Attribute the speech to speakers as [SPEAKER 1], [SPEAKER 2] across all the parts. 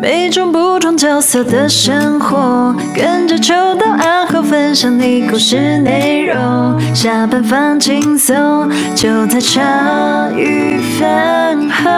[SPEAKER 1] 每种不同角色的生活，跟着秋到暗号分享你故事内容。下班放轻松，就在茶余饭后。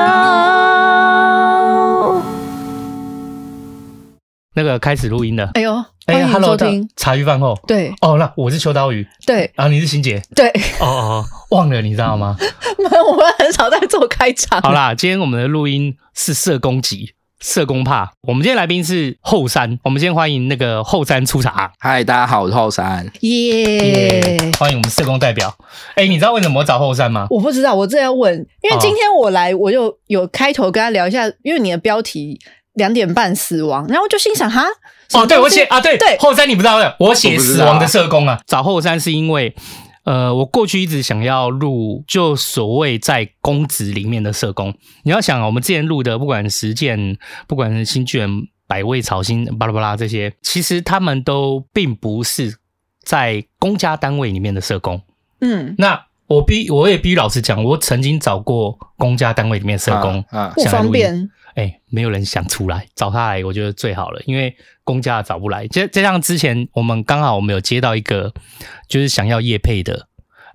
[SPEAKER 2] 那个开始录音了。
[SPEAKER 3] 哎呦，
[SPEAKER 2] 哎
[SPEAKER 3] 欢迎收听
[SPEAKER 2] 茶余饭后。
[SPEAKER 3] 对，
[SPEAKER 2] 哦，那我是秋刀鱼。
[SPEAKER 3] 对，
[SPEAKER 2] 然后你是欣姐。
[SPEAKER 3] 对，
[SPEAKER 2] 哦哦，忘了，你知道吗？
[SPEAKER 3] 我们很少在做开场。
[SPEAKER 2] 好啦，今天我们的录音是社工集。社工怕，我们今天来宾是后山，我们先欢迎那个后山出场。
[SPEAKER 4] 嗨，大家好，我是后山，
[SPEAKER 3] 耶、yeah！
[SPEAKER 2] 欢迎我们社工代表。哎、欸，你知道为什么我找后山吗？
[SPEAKER 3] 我不知道，我正要问，因为今天我来，我就有开头跟他聊一下，因为你的标题两点半死亡，然后我就心想哈，
[SPEAKER 2] 哦，对我写啊，对
[SPEAKER 3] 对，
[SPEAKER 2] 后山你不知道的，我写死亡的社工啊，找后山是因为。呃，我过去一直想要录，就所谓在公职里面的社工。你要想，我们之前录的，不管实践，不管是新卷、百味草心、巴拉巴拉这些，其实他们都并不是在公家单位里面的社工。
[SPEAKER 3] 嗯，
[SPEAKER 2] 那我必我也必须老实讲，我曾经找过公家单位里面社工，
[SPEAKER 3] 啊，啊不方便。
[SPEAKER 2] 哎、欸，没有人想出来找他来，我觉得最好了，因为公家找不来。就就像之前我们刚好我们有接到一个，就是想要业配的。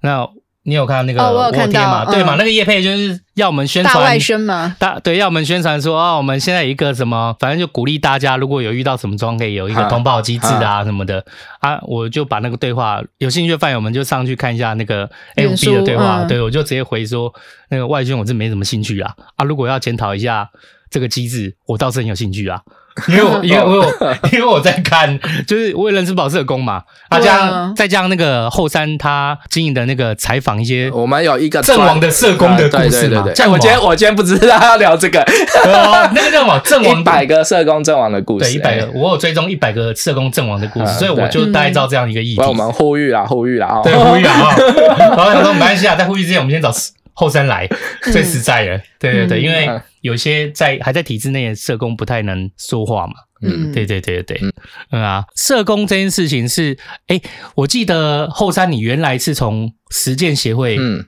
[SPEAKER 2] 那你有看到那个？
[SPEAKER 3] 哦，我有看到
[SPEAKER 2] 嘛？对嘛？
[SPEAKER 3] 嗯、
[SPEAKER 2] 那个叶佩就是要我们宣传
[SPEAKER 3] 大外宣嘛？
[SPEAKER 2] 大对，要我们宣传说啊、哦，我们现在有一个什么，反正就鼓励大家，如果有遇到什么状况，可以有一个通报机制啊什么的啊。我就把那个对话，有兴趣的饭友们就上去看一下那个 FB 的对话。嗯、对，我就直接回说，那个外宣我是没什么兴趣啊啊！如果要检讨一下。这个机制，我倒是很有兴趣啊，因为我因为我有 因为我在看，就是我也认识保社工嘛，啊，这样再加上那个后山他经营的那个采访一些，
[SPEAKER 4] 我们有一个
[SPEAKER 2] 阵亡的社工的故事嘛，
[SPEAKER 4] 对，我今天我今天不知道要聊这个，
[SPEAKER 2] 那个叫什么阵亡
[SPEAKER 4] 一百个社工阵亡的故事，
[SPEAKER 2] 对，一百个，我有追踪一百个社工阵亡的故事，所以我就大概知道这样一个议题。
[SPEAKER 4] 我们呼吁啊，呼吁啦，
[SPEAKER 2] 对，呼吁啊，然后他说没关系啊，在呼吁之前，我们先找后山来最实在的，对对对，因为。有些在还在体制内的社工不太能说话嘛，嗯，对对对对。对，嗯啊，社工这件事情是，哎，我记得后山你原来是从实践协会嗯。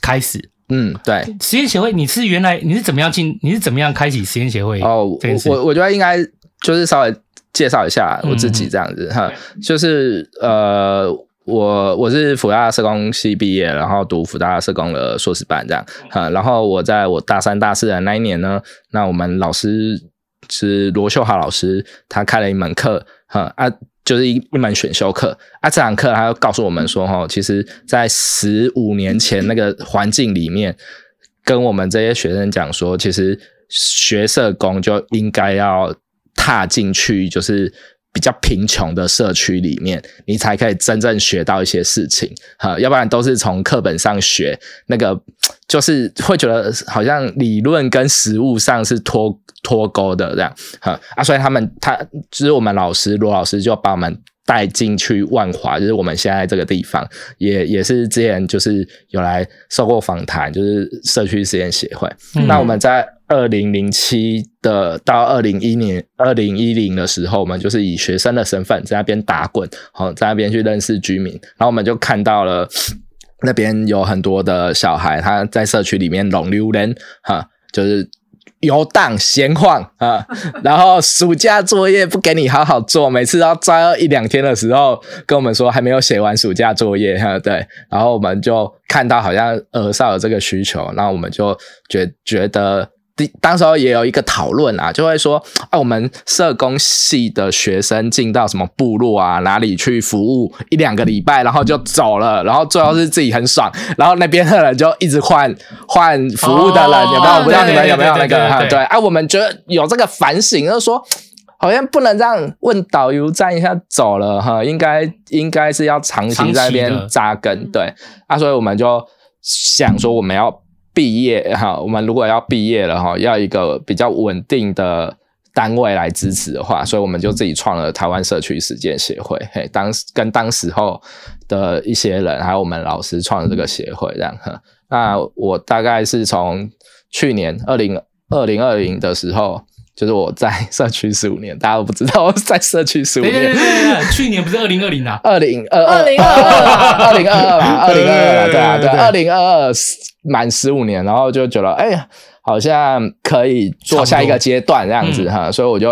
[SPEAKER 2] 开始，
[SPEAKER 4] 嗯，对，
[SPEAKER 2] 实践协会你是原来你是怎么样进，你是怎么样开启实践协会
[SPEAKER 4] 哦？我我觉得应该就是稍微介绍一下我自己这样子哈，就是呃。我我是辅大社工系毕业，然后读辅大社工的硕士班这样，哈，然后我在我大三大四的那一年呢，那我们老师是罗秀豪老师，他开了一门课，哈啊，就是一一门选修课啊，这堂课他又告诉我们说，哈，其实在十五年前那个环境里面，跟我们这些学生讲说，其实学社工就应该要踏进去，就是。比较贫穷的社区里面，你才可以真正学到一些事情，哈，要不然都是从课本上学，那个就是会觉得好像理论跟实物上是脱脱钩的这样，哈啊，所以他们他就是我们老师罗老师就把我们带进去万华，就是我们现在这个地方，也也是之前就是有来受过访谈，就是社区实验协会，嗯、那我们在。二零零七的到二零一零二零一零的时候，我们就是以学生的身份在那边打滚，好，在那边去认识居民，然后我们就看到了 那边有很多的小孩，他在社区里面浪流连，哈，就是游荡闲晃啊，然后暑假作业不给你好好做，每次要抓一两天的时候，跟我们说还没有写完暑假作业，哈，对，然后我们就看到好像儿少有这个需求，那我们就觉觉得。当时候也有一个讨论啊，就会说啊，我们社工系的学生进到什么部落啊，哪里去服务一两个礼拜，然后就走了，然后最后是自己很爽，然后那边的人就一直换换服务的人，哦、有没有？我不知道你们有没有那个？对，啊，我们觉得有这个反省，就是说好像不能让问导游站一下走了哈，应该应该是要长期在那边扎根，对，啊，所以我们就想说我们要。毕业哈，我们如果要毕业了哈，要一个比较稳定的单位来支持的话，所以我们就自己创了台湾社区实践协会。嘿，当跟当时候的一些人，还有我们老师创了这个协会，这样哈。那我大概是从去年二零二零二零的时候，就是我在 社区十五年，大家都不知道我在社区十五年。对对
[SPEAKER 2] 对，去年不是二零二零啊？
[SPEAKER 4] 二零二二，二零二二，二零二二吧，二零二二，对啊，对，二零二二满十五年，然后就觉得，哎呀，好像可以做下一个阶段这样子哈，所以我就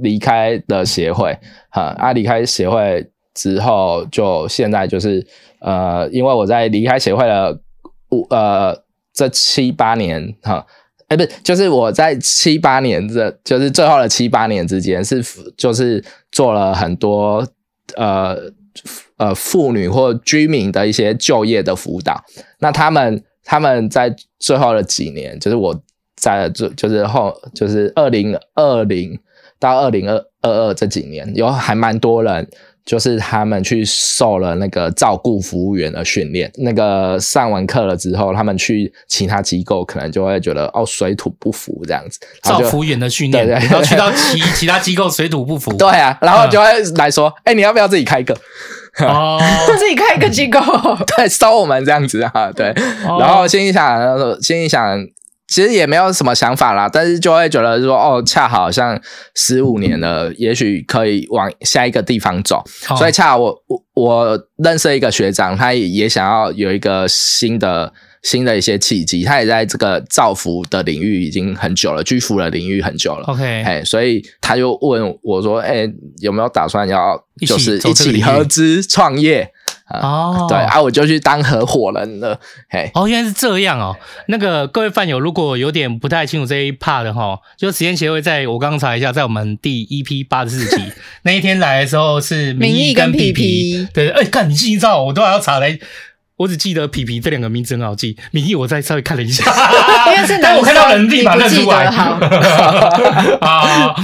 [SPEAKER 4] 离开了协会哈，啊，离开协会之后，就现在就是呃，因为我在离开协会了五呃这七八年哈。哎，不是，就是我在七八年这，就是最后的七八年之间，是就是做了很多呃呃妇女或居民的一些就业的辅导。那他们他们在最后的几年，就是我在就就是后就是二零二零到二零二二二这几年，有还蛮多人。就是他们去受了那个照顾服务员的训练，那个上完课了之后，他们去其他机构，可能就会觉得哦水土不服这样子。
[SPEAKER 2] 照服务员的训练，然后去到其其他机构水土不服。
[SPEAKER 4] 对啊，然后就会来说，哎、嗯欸，你要不要自己开一个？
[SPEAKER 3] 哦，自己开一个机构，
[SPEAKER 4] 对，收我们这样子啊，对。哦、然后心里想，心里想。其实也没有什么想法啦，但是就会觉得说，哦，恰好像十五年了，也许可以往下一个地方走。哦、所以恰好我我我认识一个学长，他也想要有一个新的新的一些契机，他也在这个造福的领域已经很久了，巨富的领域很久了。OK，哎，所以他就问我说，哎，有没有打算要就是一起合资创业？哦，对啊，我就去当合伙人了。嘿，
[SPEAKER 2] 哦，原来是这样哦。那个各位饭友，如果有点不太清楚这一 part 的哈，就实验协会在我刚刚查一下，在我们第一批八十四集 那一天来的时候是明义跟 PP，。对，哎，看你记账，我都还要查来。我只记得皮皮这两个名字很好记，明义我再稍微看了一下，
[SPEAKER 3] 因为是
[SPEAKER 2] 但我看到人立马认出来。好，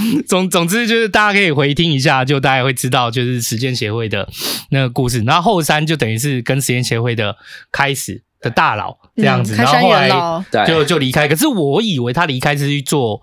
[SPEAKER 2] 总总之就是大家可以回听一下，就大家会知道就是实践协会的那个故事。然后后山就等于是跟实践协会的开始的大佬这样子，嗯、然后后来就就离开。可是我以为他离开是去做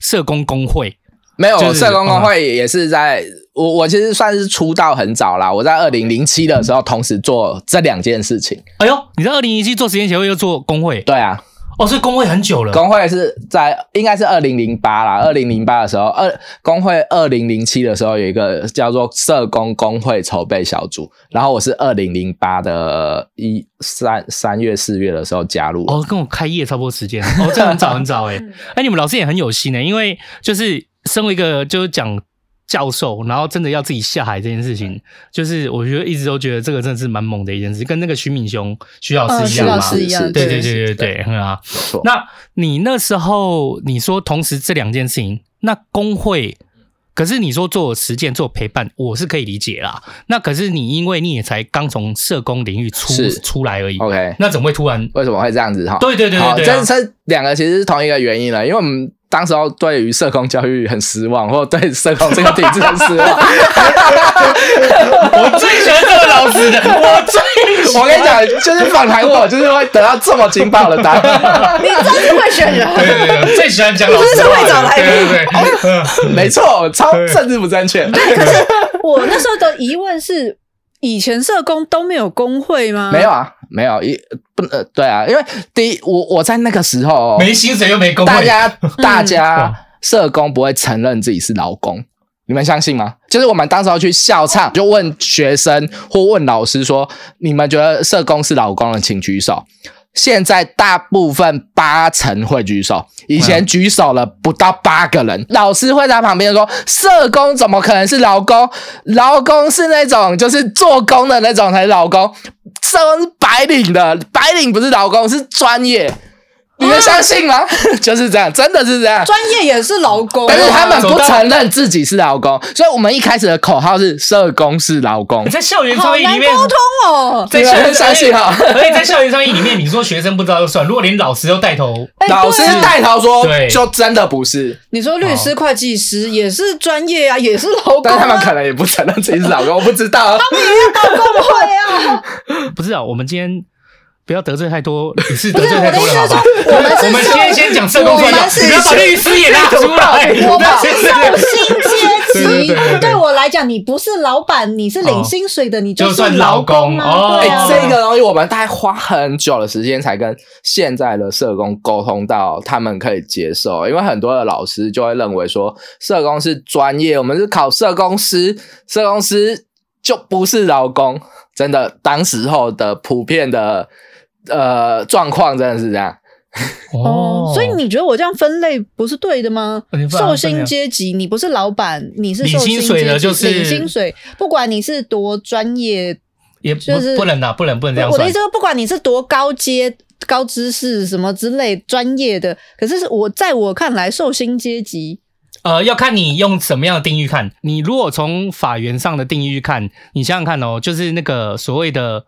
[SPEAKER 2] 社工工会。
[SPEAKER 4] 没有，就是、社工工会也是在、嗯、我我其实算是出道很早啦。我在二零零七的时候同时做这两件事情。
[SPEAKER 2] 哎呦，你在二零零七做实验协会又做工会？
[SPEAKER 4] 对啊，
[SPEAKER 2] 哦，所以工会很久了。
[SPEAKER 4] 工会是在应该是二零零八啦，二零零八的时候，二工会二零零七的时候有一个叫做社工工会筹备小组，然后我是二零零八的一三三月四月的时候加入。
[SPEAKER 2] 哦，跟我开业差不多时间。哦，这很早很早哎。哎，你们老师也很有心呢，因为就是。身为一个就是讲教授，然后真的要自己下海这件事情，就是我觉得一直都觉得这个真的是蛮猛的一件事，跟那个徐敏雄徐老师一样嘛，
[SPEAKER 3] 是一样，
[SPEAKER 2] 对对对对对，很好。那你那时候你说同时这两件事情，那工会，可是你说做实践做陪伴，我是可以理解啦。那可是你因为你也才刚从社工领域出出来而已，OK，那怎么会突然
[SPEAKER 4] 为什么会这样子哈？
[SPEAKER 2] 对对对对，
[SPEAKER 4] 这这两个其实是同一个原因了，因为我们。当时候对于社工教育很失望，或者对社工这个体制很失望。
[SPEAKER 2] 我最喜欢这个老师的，我最……
[SPEAKER 4] 我跟你讲，就是访谈我，就是会得到这么劲爆的答案。
[SPEAKER 3] 你真是会选人，
[SPEAKER 2] 对对对，最喜欢讲老师，
[SPEAKER 3] 真是会找来宾，
[SPEAKER 2] 对对对，
[SPEAKER 4] 没错，超政治不正确。
[SPEAKER 3] 对，可是我那时候的疑问是。以前社工都没有工会吗？
[SPEAKER 4] 没有啊，没有一不呃，对啊，因为第一，我我在那个时候
[SPEAKER 2] 没薪水又没工会，
[SPEAKER 4] 大家 大家社工不会承认自己是劳工，你们相信吗？就是我们当时要去校唱，就问学生或问老师说：“你们觉得社工是劳工的，请举手。”现在大部分八成会举手，以前举手了不到八个人。老师会在旁边说：“社工怎么可能是劳工？劳工是那种就是做工的那种才是劳工，社工是白领的，白领不是劳工，是专业。”你们相信吗？就是这样，真的是这样。
[SPEAKER 3] 专业也是劳工，
[SPEAKER 4] 但是他们不承认自己是劳工，所以我们一开始的口号是“社工是劳工”。
[SPEAKER 2] 在校园创意里面
[SPEAKER 3] 沟通哦，
[SPEAKER 2] 在校园
[SPEAKER 4] 相信哈，
[SPEAKER 2] 所以在校园创意里面，你说学生不知道就算，如果连老师都带头，
[SPEAKER 4] 老师带头说，就真的不是。
[SPEAKER 3] 你说律师、会计师也是专业啊，也是劳工，
[SPEAKER 4] 但他们可能也不承认自己是劳工，我不知道。
[SPEAKER 3] 他们也要工会啊？
[SPEAKER 2] 不知道，我们今天。不要得罪太多，你是得罪太多了，好吧？
[SPEAKER 3] 我们
[SPEAKER 2] 我们先先讲社工，你不要把律师也拉出来。
[SPEAKER 3] 我们是受薪阶级，对我来来讲，你不是老板，你是领薪水的，哦、你就算劳工啊。
[SPEAKER 2] 哦、
[SPEAKER 3] 对啊，
[SPEAKER 4] 欸、这个东西我们大概花很久的时间才跟现在的社工沟通到，他们可以接受。因为很多的老师就会认为说，社工是专业，我们是考社工师，社工师就不是劳工。真的，当时候的普遍的呃状况真的是这样。
[SPEAKER 3] 哦，所以你觉得我这样分类不是对的吗？受薪阶级，你不是老板，你是受薪水的，就是领薪水，不管你是多专业，
[SPEAKER 2] 也就是不能啊，不能不能这样。
[SPEAKER 3] 我的意思说，不管你是多高阶、高知识什么之类专业的，可是我在我看来，受薪阶级，
[SPEAKER 2] 呃，要看你用什么样的定义看。你如果从法源上的定义去看，你想想看哦，就是那个所谓的。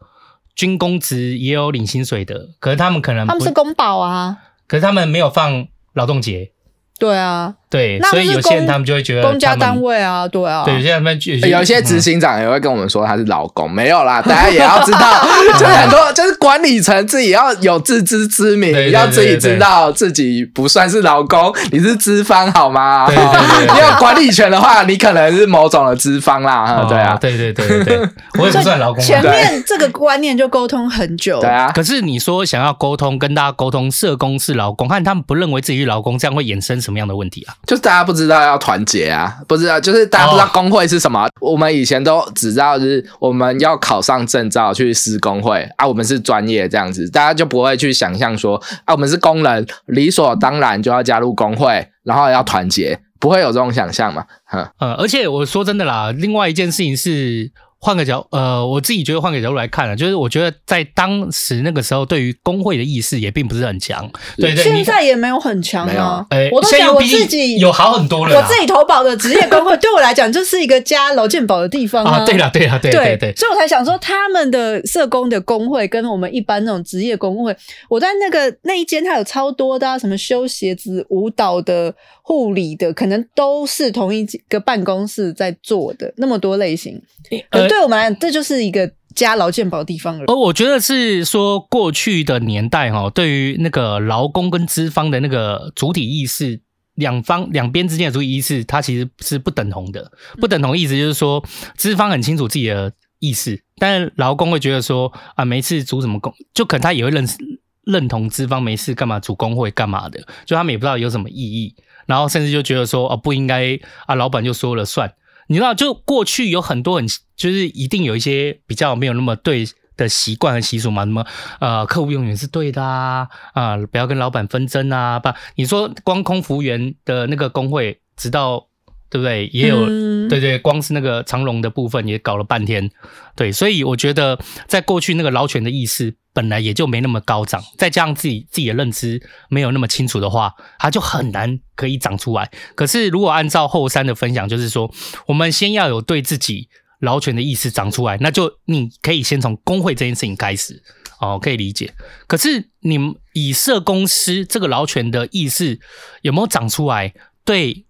[SPEAKER 2] 军公职也有领薪水的，可是他们可能
[SPEAKER 3] 他们是公保啊，
[SPEAKER 2] 可是他们没有放劳动节。
[SPEAKER 3] 对啊，
[SPEAKER 2] 对，所以有些人他们就会觉得
[SPEAKER 3] 公家单位啊，对啊，
[SPEAKER 2] 对，有些人他们
[SPEAKER 4] 有些执行长也会跟我们说他是老公，没有啦，大家也要知道，就是很多就是管理层自己要有自知之明，要自己知道自己不算是老公，你是资方好吗？
[SPEAKER 2] 对对对，
[SPEAKER 4] 你有管理权的话，你可能是某种的资方啦，对啊，
[SPEAKER 2] 对对对对，我也不算老公。
[SPEAKER 3] 前面这个观念就沟通很久，
[SPEAKER 4] 对啊，
[SPEAKER 2] 可是你说想要沟通，跟大家沟通，社工是老公，看他们不认为自己是老公，这样会衍生？什么样的问题啊？
[SPEAKER 4] 就是大家不知道要团结啊，不知道，就是大家不知道工会是什么。Oh. 我们以前都只知道就是我们要考上证照去施工会啊，我们是专业这样子，大家就不会去想象说啊，我们是工人，理所当然就要加入工会，然后要团结，不会有这种想象嘛？嗯，
[SPEAKER 2] 而且我说真的啦，另外一件事情是。换个角，呃，我自己觉得换个角度来看啊，就是我觉得在当时那个时候，对于工会的意识也并不是很强。对对，
[SPEAKER 3] 现在也没有很强啊。
[SPEAKER 2] 哎，
[SPEAKER 3] 我都想我自己
[SPEAKER 2] 有好很多了。
[SPEAKER 3] 我自己投保的职业工会，对我来讲就是一个加劳健保的地方啊。
[SPEAKER 2] 对了，对了，对对对，
[SPEAKER 3] 所以我才想说，他们的社工的工会跟我们一般那种职业工会，我在那个那一间，它有超多的，什么修鞋子、舞蹈的、护理的，可能都是同一个办公室在做的，那么多类型。呃，对我们这就是一个加劳健保地方了。
[SPEAKER 2] 而我觉得是说，过去的年代哈，对于那个劳工跟资方的那个主体意识，两方两边之间的主体意识，它其实是不等同的。不等同意思就是说，资方很清楚自己的意识，但是劳工会觉得说啊，没事组什么工，就可能他也会认识认同资方没事干嘛组工会干嘛的，就他们也不知道有什么意义，然后甚至就觉得说哦，不应该啊，老板就说了算。你知道，就过去有很多很，就是一定有一些比较没有那么对的习惯和习俗嘛，什么呃，客户永远是对的啊，啊、呃，不要跟老板纷争啊，不，你说光空服务员的那个工会，直到对不对？也有、嗯、对对，光是那个长龙的部分也搞了半天，对，所以我觉得在过去那个劳权的意识。本来也就没那么高涨，再加上自己自己的认知没有那么清楚的话，它就很难可以长出来。可是如果按照后山的分享，就是说，我们先要有对自己劳权的意识长出来，那就你可以先从工会这件事情开始，哦，可以理解。可是你们以设公司这个劳权的意识有没有长出来？对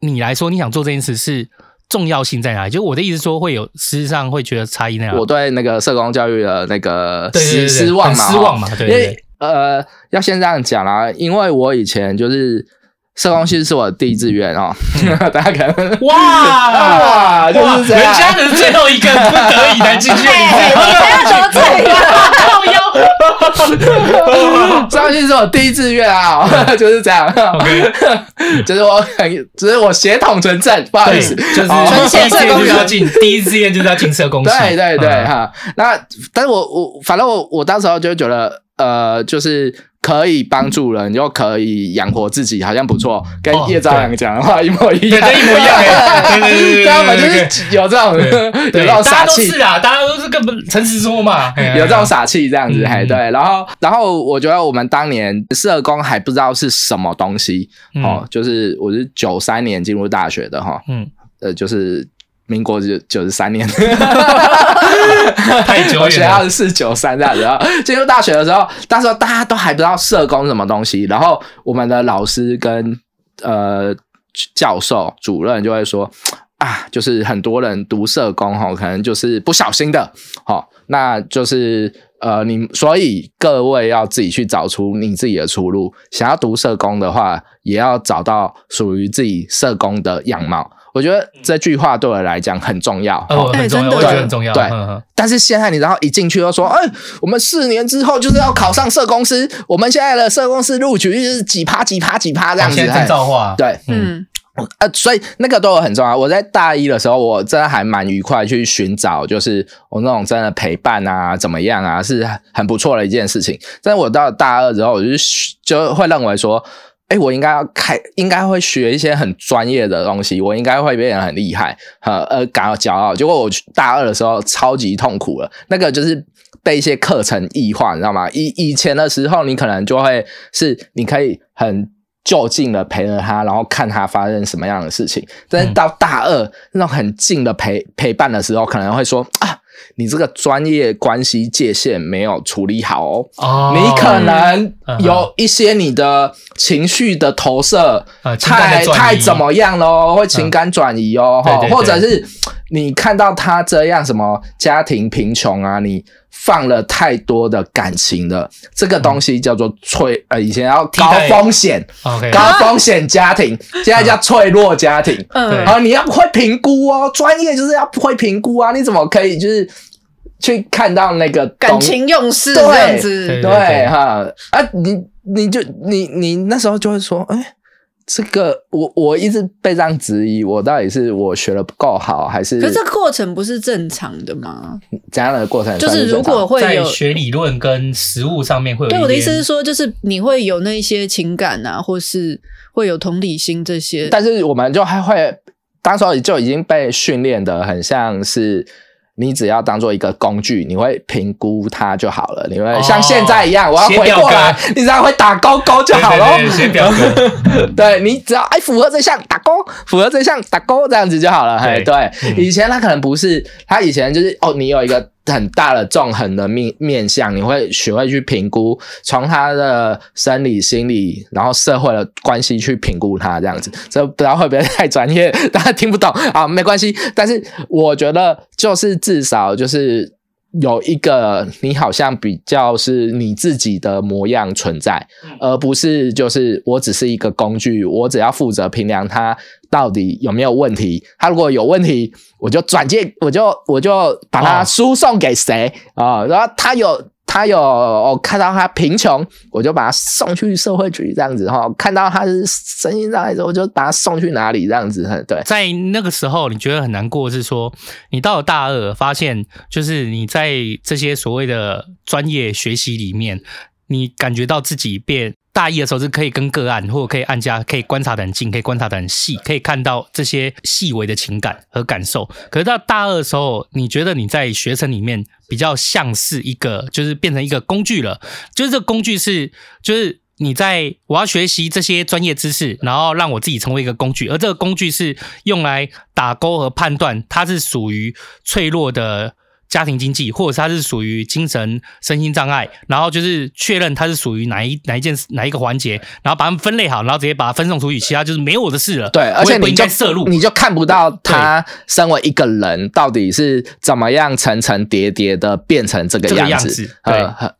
[SPEAKER 2] 你来说，你想做这件事是？重要性在哪里？就我的意思说，会有实际上会觉得差异那样？
[SPEAKER 4] 我对那个社工教育的那个失失望嘛，
[SPEAKER 2] 失望嘛，对，对，对，
[SPEAKER 4] 呃，要先这样讲啦，因为我以前就是社工系是我的第一志愿哦，大家可能
[SPEAKER 2] 哇哇，就是人家的最后一个不得已才进去，你
[SPEAKER 3] 还要说最后腰。
[SPEAKER 4] 这样 就是我第一志愿啊，就是这样。就是我很，只是我血统纯正，不好意思，
[SPEAKER 2] 就是第一志愿就是要进，第一志愿就是要进社工系。
[SPEAKER 4] 对对对，哈。那但是我我反正我我当时候就觉得，呃，就是。可以帮助人，又可以养活自己，好像不错。跟叶朝阳讲的话一模一样，
[SPEAKER 2] 对，一模一样。对对对，
[SPEAKER 4] 他们就是有这种有这种傻气。
[SPEAKER 2] 是啊，大家都是根本诚实说嘛，
[SPEAKER 4] 有这种傻气这样子。嘿，对。然后，然后我觉得我们当年社工还不知道是什么东西哦，就是我是九三年进入大学的哈，嗯，呃，就是。民国九九十三年，
[SPEAKER 2] 太久远了。
[SPEAKER 4] 我学校是四九三这样子。然后进入大学的时候，那时候大家都还不知道社工什么东西。然后我们的老师跟呃教授、主任就会说啊，就是很多人读社工哈，可能就是不小心的，好，那就是呃你，所以各位要自己去找出你自己的出路。想要读社工的话，也要找到属于自己社工的样貌。我觉得这句话对我来讲很重要，
[SPEAKER 2] 哦，很重要，我觉得很重要。
[SPEAKER 4] 对，但是现在你然后一进去又说，哎，我们四年之后就是要考上社公司，我们现在的社公司录取率是几趴几趴几趴这样子，
[SPEAKER 2] 现在证照化，
[SPEAKER 4] 对，嗯。呃，所以那个都很重要。我在大一的时候，我真的还蛮愉快去寻找，就是我那种真的陪伴啊，怎么样啊，是很不错的一件事情。但是我到大二之后，我就就会认为说，哎，我应该要开，应该会学一些很专业的东西，我应该会变得很厉害，呃呃，感到骄傲。结果我大二的时候超级痛苦了，那个就是被一些课程异化，你知道吗？以以前的时候，你可能就会是你可以很。就近的陪着他，然后看他发生什么样的事情。但是到大二、嗯、那种很近的陪陪伴的时候，可能会说啊，你这个专业关系界限没有处理好哦，哦。你可能有一些你的情绪的投射太、嗯、太怎么样喽，会情感转移哦，嗯、或者是你看到他这样什么家庭贫穷啊，你。放了太多的感情了，这个东西叫做脆呃，以前要高风险，okay. 高风险家庭，现在叫脆弱家庭。嗯，然后你要会评估哦，专业就是要会评估啊，你怎么可以就是去看到那个
[SPEAKER 3] 感情用事这样子？
[SPEAKER 4] 对对哈啊，你你就你你那时候就会说，哎、欸。这个我我一直被这样质疑，我到底是我学的不够好，还是？
[SPEAKER 3] 可是这个过程不是正常的吗？
[SPEAKER 4] 怎样的过程？
[SPEAKER 3] 就是如果会有
[SPEAKER 2] 在学理论跟实物上面会有。
[SPEAKER 3] 对，我的意思是说，就是你会有那些情感啊，或是会有同理心这些。
[SPEAKER 4] 但是我们就还会，当时就已经被训练的很像是。你只要当做一个工具，你会评估它就好了。你会像现在一样，哦、我要回过来，你只要会打勾勾就好了。
[SPEAKER 2] 写表格，
[SPEAKER 4] 对，你只要哎符合这项打勾，符合这项打勾，这样子就好了。嘿，对，嗯、以前他可能不是，他以前就是哦，你有一个。很大的纵横的面面向，你会学会去评估，从他的生理、心理，然后社会的关系去评估他这样子。这不知道会不会太专业，大家听不懂啊？没关系，但是我觉得就是至少就是。有一个你好像比较是你自己的模样存在，而不是就是我只是一个工具，我只要负责评量它到底有没有问题。它如果有问题，我就转介，我就我就把它输送给谁啊？然后它有。他有我看到他贫穷，我就把他送去社会局这样子哈。看到他是身心障碍者，我就把他送去哪里这样子。对，
[SPEAKER 2] 在那个时候，你觉得很难过，是说你到了大二，发现就是你在这些所谓的专业学习里面，你感觉到自己变。大一的时候是可以跟个案，或者可以按家，可以观察得很近，可以观察得很细，可以看到这些细微的情感和感受。可是到大二的时候，你觉得你在学程里面比较像是一个，就是变成一个工具了。就是这个工具是，就是你在我要学习这些专业知识，然后让我自己成为一个工具，而这个工具是用来打勾和判断它是属于脆弱的。家庭经济，或者是他是属于精神身心障碍，然后就是确认他是属于哪一哪一件哪一个环节，然后把他们分类好，然后直接把它分送出去，其他就是没有我的事了。
[SPEAKER 4] 对，而且你就摄入，你就看不到他身为一个人到底是怎么样层层叠叠的变成这个样子，对，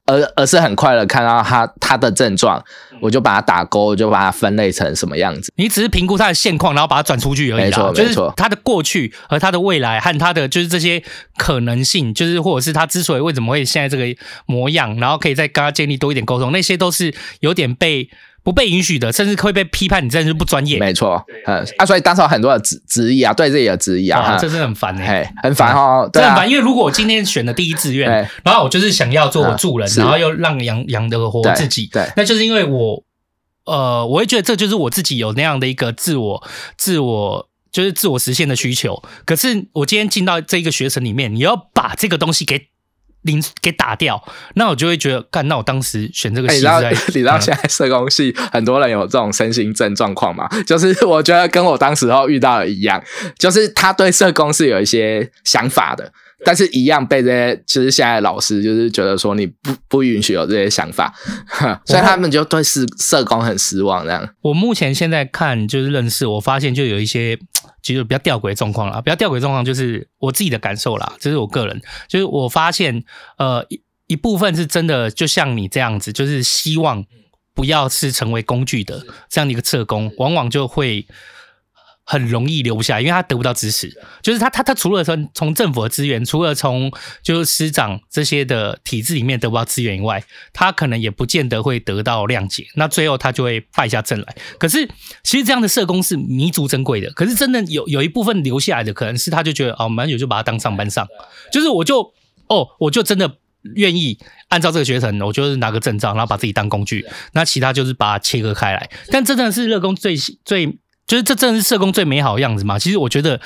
[SPEAKER 4] 而而是很快的看到他他的症状。我就把它打勾，就把它分类成什么样子。
[SPEAKER 2] 你只是评估它的现况，然后把它转出去而已。没错，没错。它的过去和它的未来，和它的就是这些可能性，就是或者是它之所以为什么会现在这个模样，然后可以再跟他建立多一点沟通，那些都是有点被不被允许的，甚至会被批判你真的是不专业。
[SPEAKER 4] 没错，嗯啊，所以当时有很多的质质疑啊，对自己的质疑啊，
[SPEAKER 2] 这是很烦哎、欸，
[SPEAKER 4] 很烦哦，
[SPEAKER 2] 真的很烦。因为如果我今天选的第一志愿，然后我就是想要做助人，然后又让养养得活自己，对，那就是因为我。呃，我会觉得这就是我自己有那样的一个自我、自我就是自我实现的需求。可是我今天进到这个学程里面，你要把这个东西给零给打掉，那我就会觉得，干，那我当时选这个系，欸，
[SPEAKER 4] 你知道 现在社工系很多人有这种身心症状况嘛？就是 我觉得跟我当时候遇到的一样，就是他对社工是有一些想法的。但是，一样被这些，其实现在的老师就是觉得说你不不允许有这些想法，所以他们就对社社工很失望。这样，
[SPEAKER 2] 我目前现在看就是认识，我发现就有一些其实比较吊诡状况啦。比较吊诡状况就是我自己的感受啦，这是我个人，就是我发现呃一一部分是真的，就像你这样子，就是希望不要是成为工具的这样的一个社工，往往就会。很容易留不下来，因为他得不到支持。就是他他他除了从从政府的资源，除了从就是师长这些的体制里面得不到资源以外，他可能也不见得会得到谅解。那最后他就会败下阵来。可是其实这样的社工是弥足珍贵的。可是真的有有一部分留下来的，可能是他就觉得哦，蛮久就把他当上班上，就是我就哦，我就真的愿意按照这个学程，我就是拿个证照，然后把自己当工具。那其他就是把它切割开来。但真的是乐工最最。就是这真的是社工最美好的样子嘛？其实我觉得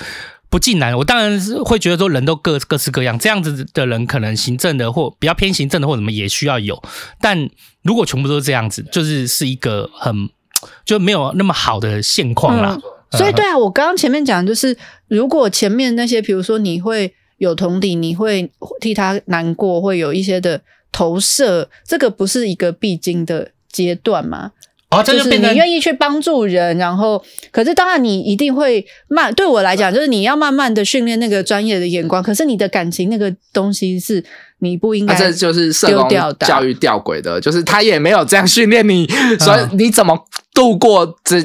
[SPEAKER 2] 不尽然。我当然是会觉得说，人都各各式各样，这样子的人可能行政的或比较偏行政的或什么也需要有。但如果全部都是这样子，就是是一个很就没有那么好的现况啦。
[SPEAKER 3] 嗯、所以对啊，我刚刚前面讲就是，如果前面那些，比如说你会有同理，你会替他难过，会有一些的投射，这个不是一个必经的阶段吗？
[SPEAKER 2] 哦，这就变成
[SPEAKER 3] 你愿意去帮助人，然后，可是当然你一定会慢。对我来讲，就是你要慢慢的训练那个专业的眼光。可是你的感情那个东西是你不应该丢掉的。
[SPEAKER 4] 这就是社工教育吊诡的，就是他也没有这样训练你，所以你怎么度过这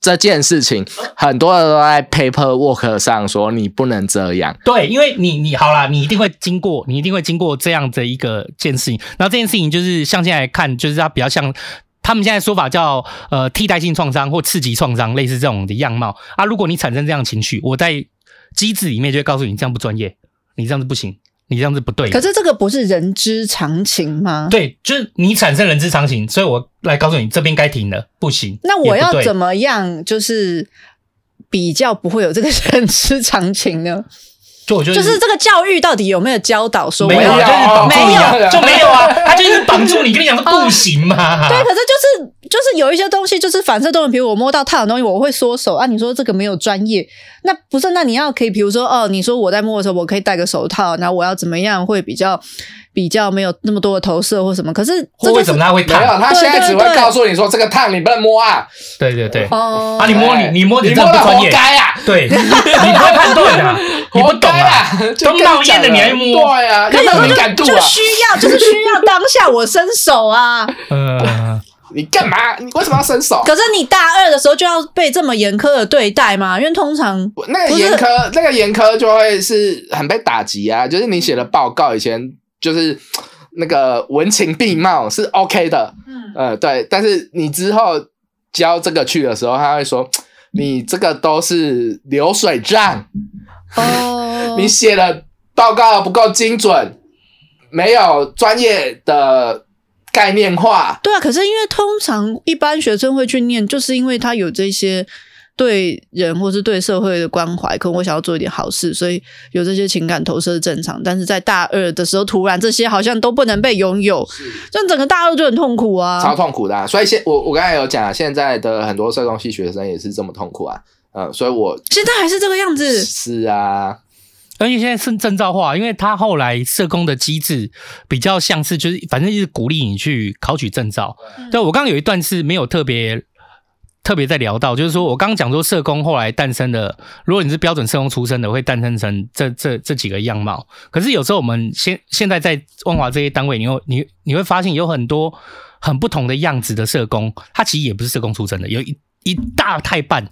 [SPEAKER 4] 这件事情？很多人都在 paperwork 上说你不能这样。
[SPEAKER 2] 对，因为你你好啦，你一定会经过，你一定会经过这样的一个件事情。然后这件事情就是像现在看，就是它比较像。他们现在说法叫呃替代性创伤或刺激创伤，类似这种的样貌啊。如果你产生这样的情绪，我在机制里面就会告诉你，这样不专业，你这样子不行，你这样子不对。
[SPEAKER 3] 可是这个不是人之常情吗？
[SPEAKER 2] 对，就是你产生人之常情，所以我来告诉你，这边该停了，不行。
[SPEAKER 3] 那我要怎么样，就是比较不会有这个人之常情呢？
[SPEAKER 2] 就
[SPEAKER 3] 就是这个教育到底有没有教导说？
[SPEAKER 2] 没有，
[SPEAKER 3] 没有
[SPEAKER 2] 就没有啊，他就是绑住你，跟你讲说不行嘛。
[SPEAKER 3] 对，可是就是就是有一些东西就是反射动作，比如我摸到烫的东西，我会缩手啊。你说这个没有专业，那不是？那你要可以，比如说哦，你说我在摸的时候，我可以戴个手套，然后我要怎么样会比较？比较没有那么多的投射或什么，可是这
[SPEAKER 2] 为什么他会烫？
[SPEAKER 4] 没有，他现在只会告诉你说这个烫你不能摸啊。
[SPEAKER 2] 对对对，
[SPEAKER 3] 哦，
[SPEAKER 2] 啊，你摸你你摸你这不专业，
[SPEAKER 4] 活该啊！
[SPEAKER 2] 对，你不会判断的，你不懂啊，都冒烟的你还摸？
[SPEAKER 4] 对啊，
[SPEAKER 3] 可有时候就就需要，就是需要当下我伸手啊。
[SPEAKER 2] 嗯，
[SPEAKER 4] 你干嘛？你为什么要伸手？
[SPEAKER 3] 可是你大二的时候就要被这么严苛的对待吗？因为通常
[SPEAKER 4] 那个严苛，那个严苛就会是很被打击啊。就是你写的报告以前。就是那个文情并茂是 OK 的，嗯，呃，对，但是你之后交这个去的时候，他会说你这个都是流水账
[SPEAKER 3] 哦，
[SPEAKER 4] 你写的报告不够精准，没有专业的概念化。
[SPEAKER 3] 对啊，可是因为通常一般学生会去念，就是因为他有这些。对人或是对社会的关怀，可能我想要做一点好事，所以有这些情感投射是正常。但是在大二的时候，突然这些好像都不能被拥有，这整个大二就很痛苦啊，
[SPEAKER 4] 超痛苦的啊。所以现我我刚才有讲，现在的很多社工系学生也是这么痛苦啊。嗯，所以我
[SPEAKER 3] 现在还是这个样子。
[SPEAKER 4] 是啊，
[SPEAKER 2] 而且现在是证照化，因为他后来社工的机制比较像是，就是反正就是鼓励你去考取证照。对，我刚刚有一段是没有特别。特别在聊到，就是说我刚刚讲说社工后来诞生的，如果你是标准社工出身的，会诞生成这这这几个样貌。可是有时候我们现现在在万华这些单位，你会你你会发现有很多很不同的样子的社工，他其实也不是社工出身的，有一一大太半。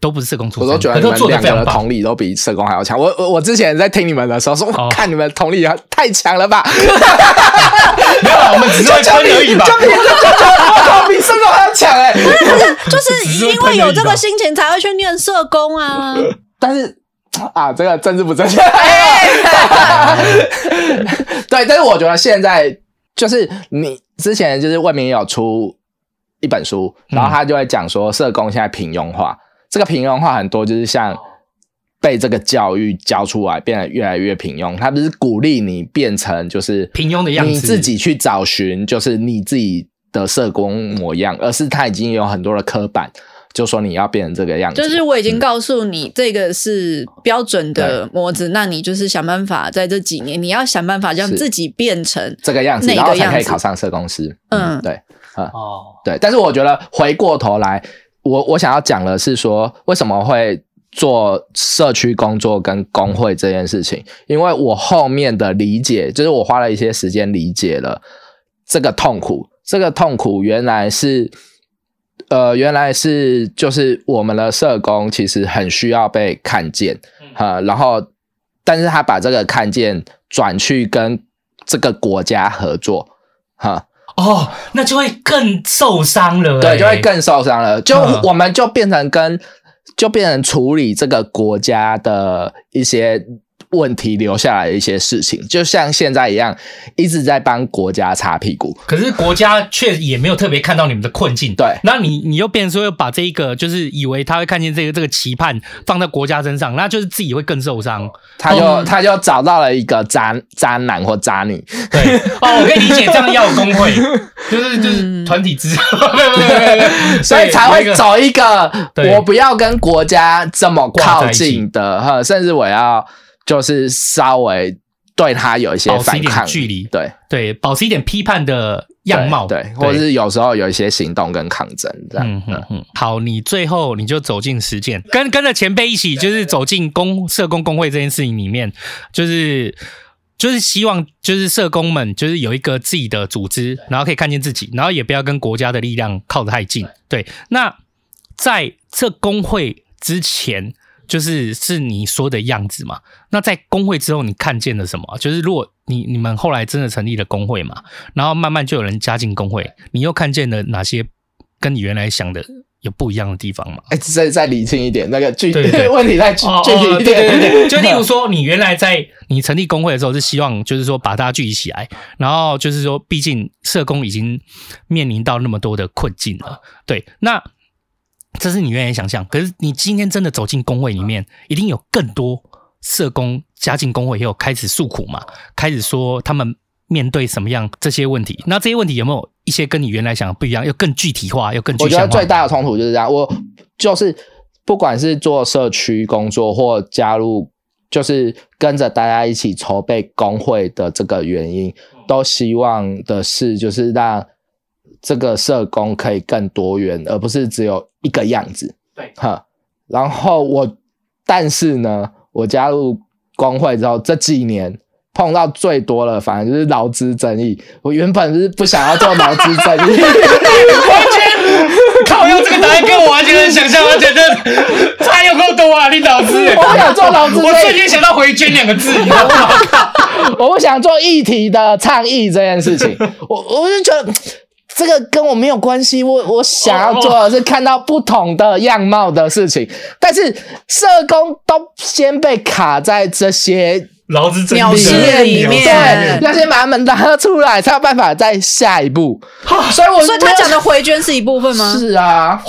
[SPEAKER 2] 都不是社工出身，
[SPEAKER 4] 我都觉得你们两个的同理都比社工还要强。我我我之前在听你们的时候说，我看你们同理太强了吧？
[SPEAKER 2] 没有，我们只是会喷而已吧。
[SPEAKER 4] 就比就就比社工还要强哎！
[SPEAKER 3] 就是因为有这个心情才会去念社工啊。
[SPEAKER 4] 但是啊，这个政治不正确。对，但是我觉得现在就是你之前就是外面也有出一本书，然后他就会讲说社工现在平庸化。这个平庸化很多，就是像被这个教育教出来，变得越来越平庸。他不是鼓励你变成就是
[SPEAKER 2] 平庸的样子，
[SPEAKER 4] 你自己去找寻就是你自己的社工模样，而是他已经有很多的刻板，就说你要变成这个样子。
[SPEAKER 3] 就是我已经告诉你，这个是标准的模子，嗯、那你就是想办法在这几年，你要想办法让自己变成
[SPEAKER 4] 这个样子，然后才可以考上社工师。嗯，嗯，对，嗯，
[SPEAKER 2] 哦，
[SPEAKER 4] 对。但是我觉得回过头来。我我想要讲的是说，为什么会做社区工作跟工会这件事情？因为我后面的理解，就是我花了一些时间理解了这个痛苦。这个痛苦原来是，呃，原来是就是我们的社工其实很需要被看见，哈、嗯，然后但是他把这个看见转去跟这个国家合作，哈，
[SPEAKER 2] 哦，那就会更受伤了，
[SPEAKER 4] 对，就会更受伤了，就我们就变成跟、嗯、就变成处理这个国家的一些。问题留下来的一些事情，就像现在一样，一直在帮国家擦屁股。
[SPEAKER 2] 可是国家却也没有特别看到你们的困境。
[SPEAKER 4] 对，
[SPEAKER 2] 那你你又变成说，又把这一个就是以为他会看见这个这个期盼放在国家身上，那就是自己会更受伤。
[SPEAKER 4] 他就、嗯、他就找到了一个渣渣男或渣女。
[SPEAKER 2] 对，哦，我可以理解这样要有工会，就是就是团体之，
[SPEAKER 4] 所以才会找一个我不要跟国家这么靠近的哈，甚至我要。就是稍微对他有一些反抗
[SPEAKER 2] 距离，
[SPEAKER 4] 对
[SPEAKER 2] 对，保持一点批判的样貌，
[SPEAKER 4] 对，对，或者是有时候有一些行动跟抗争这样。
[SPEAKER 2] 嗯嗯嗯。好，你最后你就走进实践，跟跟着前辈一起，就是走进公社工工会这件事情里面，就是就是希望就是社工们就是有一个自己的组织，然后可以看见自己，然后也不要跟国家的力量靠得太近。对，那在这工会之前。就是是你说的样子嘛？那在工会之后，你看见了什么？就是如果你你们后来真的成立了工会嘛，然后慢慢就有人加进工会，你又看见了哪些跟你原来想的有不一样的地方吗？
[SPEAKER 4] 哎、欸，再再理清一点，那个具体 问题再具具体一点。对对对对，
[SPEAKER 2] 就例如说，你原来在你成立工会的时候，是希望就是说把大家聚集起来，然后就是说，毕竟社工已经面临到那么多的困境了。对，那。这是你原来想象，可是你今天真的走进工会里面，一定有更多社工加进工会以后开始诉苦嘛，开始说他们面对什么样这些问题。那这些问题有没有一些跟你原来想的不一样，又更具体化，又更具象化？
[SPEAKER 4] 我觉得最大的冲突就是这样。我就是不管是做社区工作或加入，就是跟着大家一起筹备工会的这个原因，都希望的是就是让。这个社工可以更多元，而不是只有一个样子。对，哈。然后我，但是呢，我加入工会之后，这几年碰到最多了，反正就是劳资争议。我原本是不想要做劳资争议，
[SPEAKER 2] 完全靠用这个答案跟我完全能想象，我觉得差有够多啊！你劳资，
[SPEAKER 4] 我不想做劳资，
[SPEAKER 2] 我瞬间想到回捐两个字？
[SPEAKER 4] 我不想做议题的倡议这件事情，我我就觉得。这个跟我没有关系，我我想要做的是看到不同的样貌的事情，但是社工都先被卡在这些
[SPEAKER 2] 劳资争议
[SPEAKER 3] 里面，
[SPEAKER 4] 对，要先把他们拉出来，才有办法再下一步。所以我，我
[SPEAKER 3] 所以他讲的回捐是一部分吗？
[SPEAKER 4] 是啊。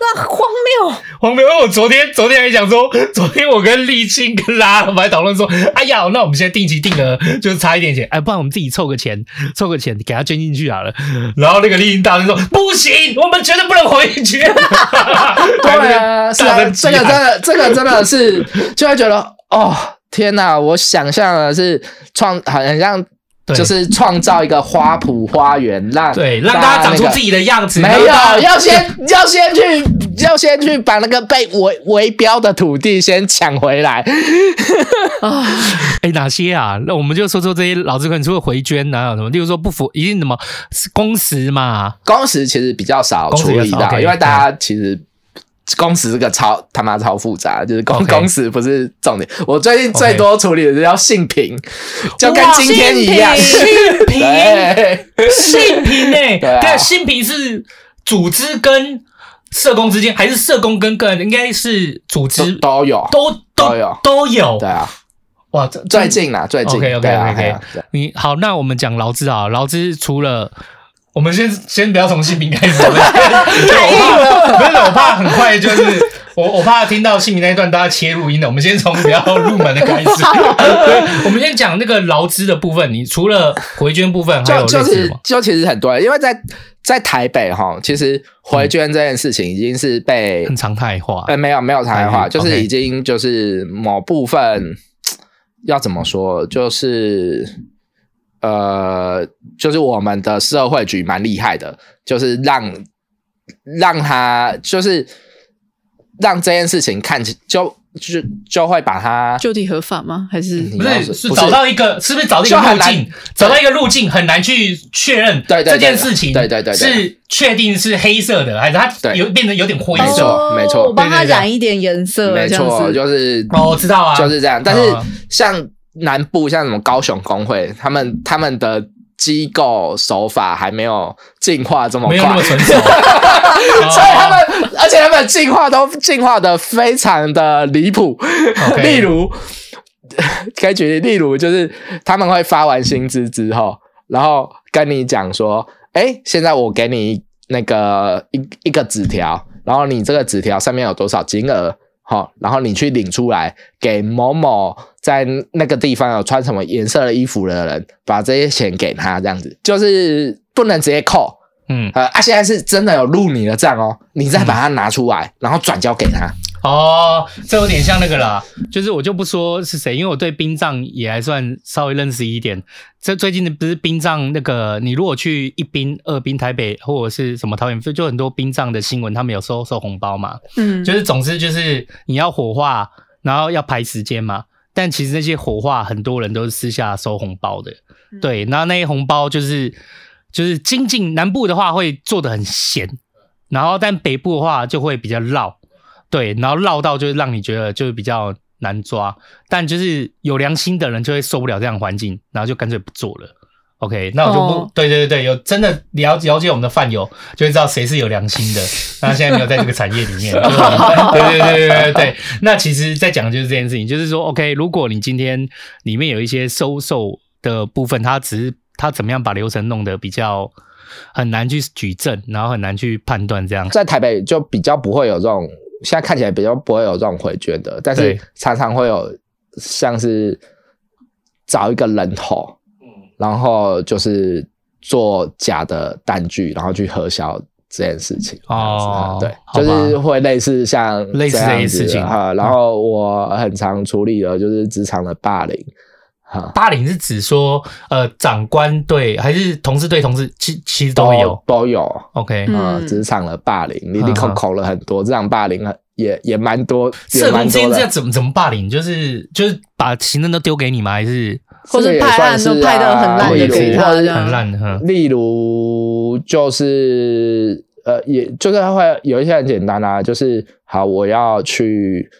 [SPEAKER 3] 那荒谬，
[SPEAKER 2] 荒谬！因为我昨天昨天还讲说，昨天我跟立青跟拉我们还讨论说，哎呀，那我们现在定期定额就是差一点钱，哎，不然我们自己凑个钱，凑个钱给他捐进去好了。然后那个立青大声说，不行，我们绝对不能回捐。
[SPEAKER 4] 对啊，是啊，这个真的，这个真的是就会觉得，哦，天哪！我想象的是创，好像。就是创造一个花圃花园，让
[SPEAKER 2] 对让大家长出自己的样子。
[SPEAKER 4] 没有，要先 要先去要先去把那个被围围标的土地先抢回来
[SPEAKER 2] 啊！哎，哪些啊？那我们就说说这些老资困，除了回捐，哪有什么？例如说不符一定什么工时嘛？
[SPEAKER 4] 工时其实比较少处理到，因为大家其实。工时这个超他妈超复杂，就是工、okay. 工时不是重点。我最近最多处理的是叫性平，okay. 就跟今天一样。
[SPEAKER 2] 性平，性平诶，对，性平是组织跟社工之间，还是社工跟个人？应该是组织
[SPEAKER 4] 都，都有，
[SPEAKER 2] 都都，都有都有。
[SPEAKER 4] 对啊，
[SPEAKER 2] 哇，
[SPEAKER 4] 最近啊，最近。
[SPEAKER 2] OK OK OK，你好，那我们讲劳资啊，劳资除了。我们先先不要从性平开始，我 怕，不是我怕很快就是我我怕听到性平那一段，大家切录音的。我们先从比较入门的开始，我们先讲那个劳资的部分。你除了回捐部分，还有就
[SPEAKER 4] 是就其实很多，因为在在台北哈，其实回捐这件事情已经是被
[SPEAKER 2] 很常态化。
[SPEAKER 4] 呃，没有没有常态化，就是已经就是某部分要怎么说，就是。呃，就是我们的社会局蛮厉害的，就是让让他就是让这件事情看起就就就会把它
[SPEAKER 3] 就地合法吗？还是
[SPEAKER 2] 不是是找到一个是不是找到一个路径？找到一个路径很难去确认这件事情，
[SPEAKER 4] 对对对，
[SPEAKER 2] 是确定是黑色的，还是它有变得有点灰色？
[SPEAKER 4] 没错，
[SPEAKER 3] 我帮他染一点颜色，
[SPEAKER 4] 没错，就是
[SPEAKER 2] 哦，我知道啊，
[SPEAKER 4] 就是这样。但是像南部像什么高雄工会，他们他们的。机构手法还没有进化这么快，
[SPEAKER 2] 没有那么成熟，
[SPEAKER 4] 所以他们，而且他们进化都进化的非常的离谱。例如，可以举例，例如就是他们会发完薪资之后，然后跟你讲说：“哎、欸，现在我给你那个一一个纸条，然后你这个纸条上面有多少金额？”好，然后你去领出来，给某某在那个地方有穿什么颜色的衣服的人，把这些钱给他，这样子就是不能直接扣。嗯，呃，啊，现在是真的有入你的账哦，你再把它拿出来，嗯、然后转交给他。
[SPEAKER 2] 哦，这有点像那个啦，就是我就不说是谁，因为我对殡葬也还算稍微认识一点。这最近的不是殡葬那个，你如果去一殡、二殡台北或者是什么桃园，就很多殡葬的新闻，他们有收收红包嘛。嗯，就是总之就是你要火化，然后要排时间嘛。但其实那些火化很多人都是私下收红包的，嗯、对。然后那些红包就是就是精进南部的话会做的很咸，然后但北部的话就会比较绕。对，然后绕到就是让你觉得就是比较难抓，但就是有良心的人就会受不了这样的环境，然后就干脆不做了。OK，那我就不，哦、对对对，有真的了了解我们的饭友，就会知道谁是有良心的。那现在没有在这个产业里面，对对对对对对。那其实，在讲的就是这件事情，就是说，OK，如果你今天里面有一些收受的部分，他只是他怎么样把流程弄得比较很难去举证，然后很难去判断这样。
[SPEAKER 4] 在台北就比较不会有这种。现在看起来比较不会有这种回捐的，但是常常会有像是找一个人头，然后就是做假的单据，然后去核销这件事情。哦，对，就是会类似像类似这样子情哈。然后我很常处理的就是职场的霸凌。
[SPEAKER 2] 霸凌是指说，呃，长官对还是同事对同事，其其实都有
[SPEAKER 4] 都有。
[SPEAKER 2] OK，
[SPEAKER 4] 呃，职场的霸凌，你你口口了很多，这场霸凌也也蛮多。
[SPEAKER 2] 社工之间这样怎么怎么霸凌？就是就是把行政都丢给你吗？还是
[SPEAKER 3] 或是派案都派的很烂的给他，很
[SPEAKER 2] 烂的。
[SPEAKER 4] 例如就是呃，也就是会有一些很简单啊，就是好，我要去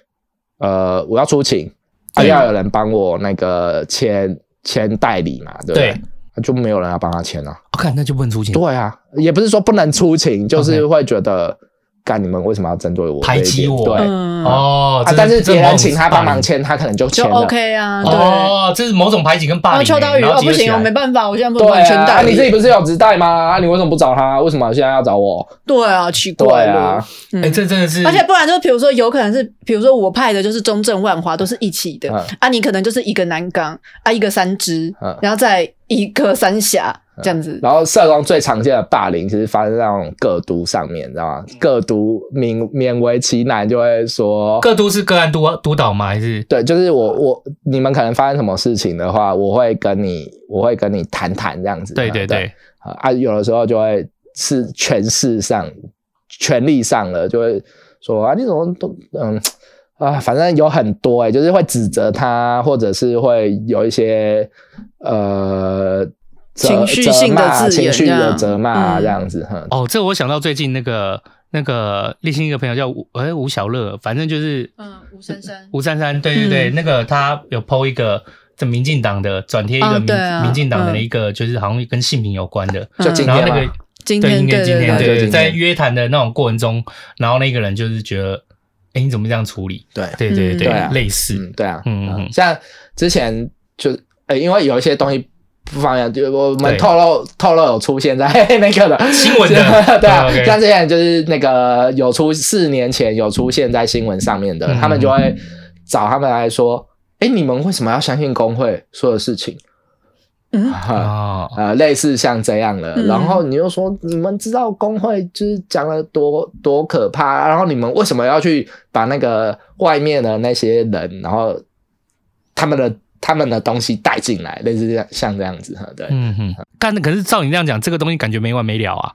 [SPEAKER 4] 呃，我要出勤。他要有人帮我那个签签代理嘛，对不对？对，就没有人要帮他签啊。
[SPEAKER 2] OK，那就不能出勤。
[SPEAKER 4] 对啊，也不是说不能出勤，就是会觉得。干，你们为什么要针对我？
[SPEAKER 2] 排挤我？
[SPEAKER 4] 对
[SPEAKER 2] 哦，
[SPEAKER 4] 但是别人请他帮忙签，他可能就签了。
[SPEAKER 3] OK 啊，对
[SPEAKER 2] 哦，这是某种排挤跟霸凌。
[SPEAKER 3] 秋刀鱼哦，不行，我没办法，我现在不能签代。
[SPEAKER 4] 啊，你自己不是有直带吗？啊，你为什么不找他？为什么现在要找我？
[SPEAKER 3] 对啊，奇怪
[SPEAKER 2] 啊。哎，这真的是，
[SPEAKER 3] 而且不然就比如说，有可能是，比如说我派的就是中正万华都是一起的啊，你可能就是一个南港啊，一个三支，然后再一个三峡。这样子，
[SPEAKER 4] 然后社工最常见的霸凌，其实发生在那种个督上面，你知道吗？个督勉勉为其难，就会说
[SPEAKER 2] 个督是个案督督导吗？还是
[SPEAKER 4] 对，就是我我你们可能发生什么事情的话，我会跟你我会跟你谈谈这样子。
[SPEAKER 2] 对对对，对
[SPEAKER 4] 啊，有的时候就会是权势上权力上了，就会说啊，你怎么都嗯啊，反正有很多诶、欸、就是会指责他，或者是会有一些呃。
[SPEAKER 3] 情绪性的字眼，
[SPEAKER 4] 情绪的责骂这样子。嗯、
[SPEAKER 2] 哦，这我想到最近那个那个立新一个朋友叫吴哎吴小乐，反正就是
[SPEAKER 3] 嗯吴珊珊。
[SPEAKER 2] 吴珊珊，对对对，嗯、那个他有 po 一个这民进党的转贴一个民、哦啊、民进党的一个，就是好像跟性平有关的，
[SPEAKER 4] 嗯、就今天
[SPEAKER 2] 然后那个
[SPEAKER 3] 今天
[SPEAKER 2] 对今天对对，
[SPEAKER 4] 对
[SPEAKER 2] 在约谈的那种过程中，然后那个人就是觉得，哎你怎么这样处理？
[SPEAKER 4] 对。
[SPEAKER 2] 对对对，
[SPEAKER 4] 嗯、
[SPEAKER 2] 类似
[SPEAKER 4] 对啊，嗯嗯，像之前就哎因为有一些东西。不方便，就我们透露透露有出现在 那个的。
[SPEAKER 2] 新闻的，
[SPEAKER 4] 对啊，像之前就是那个有出四年前有出现在新闻上面的，嗯、他们就会找他们来说，哎、欸，你们为什么要相信工会说的事情？嗯。啊，呃，类似像这样的，嗯、然后你又说你们知道工会就是讲了多多可怕，然后你们为什么要去把那个外面的那些人，然后他们的。他们的东西带进来，类似这样像这样子哈，对，嗯
[SPEAKER 2] 哼。但可是照你这样讲，这个东西感觉没完没了啊。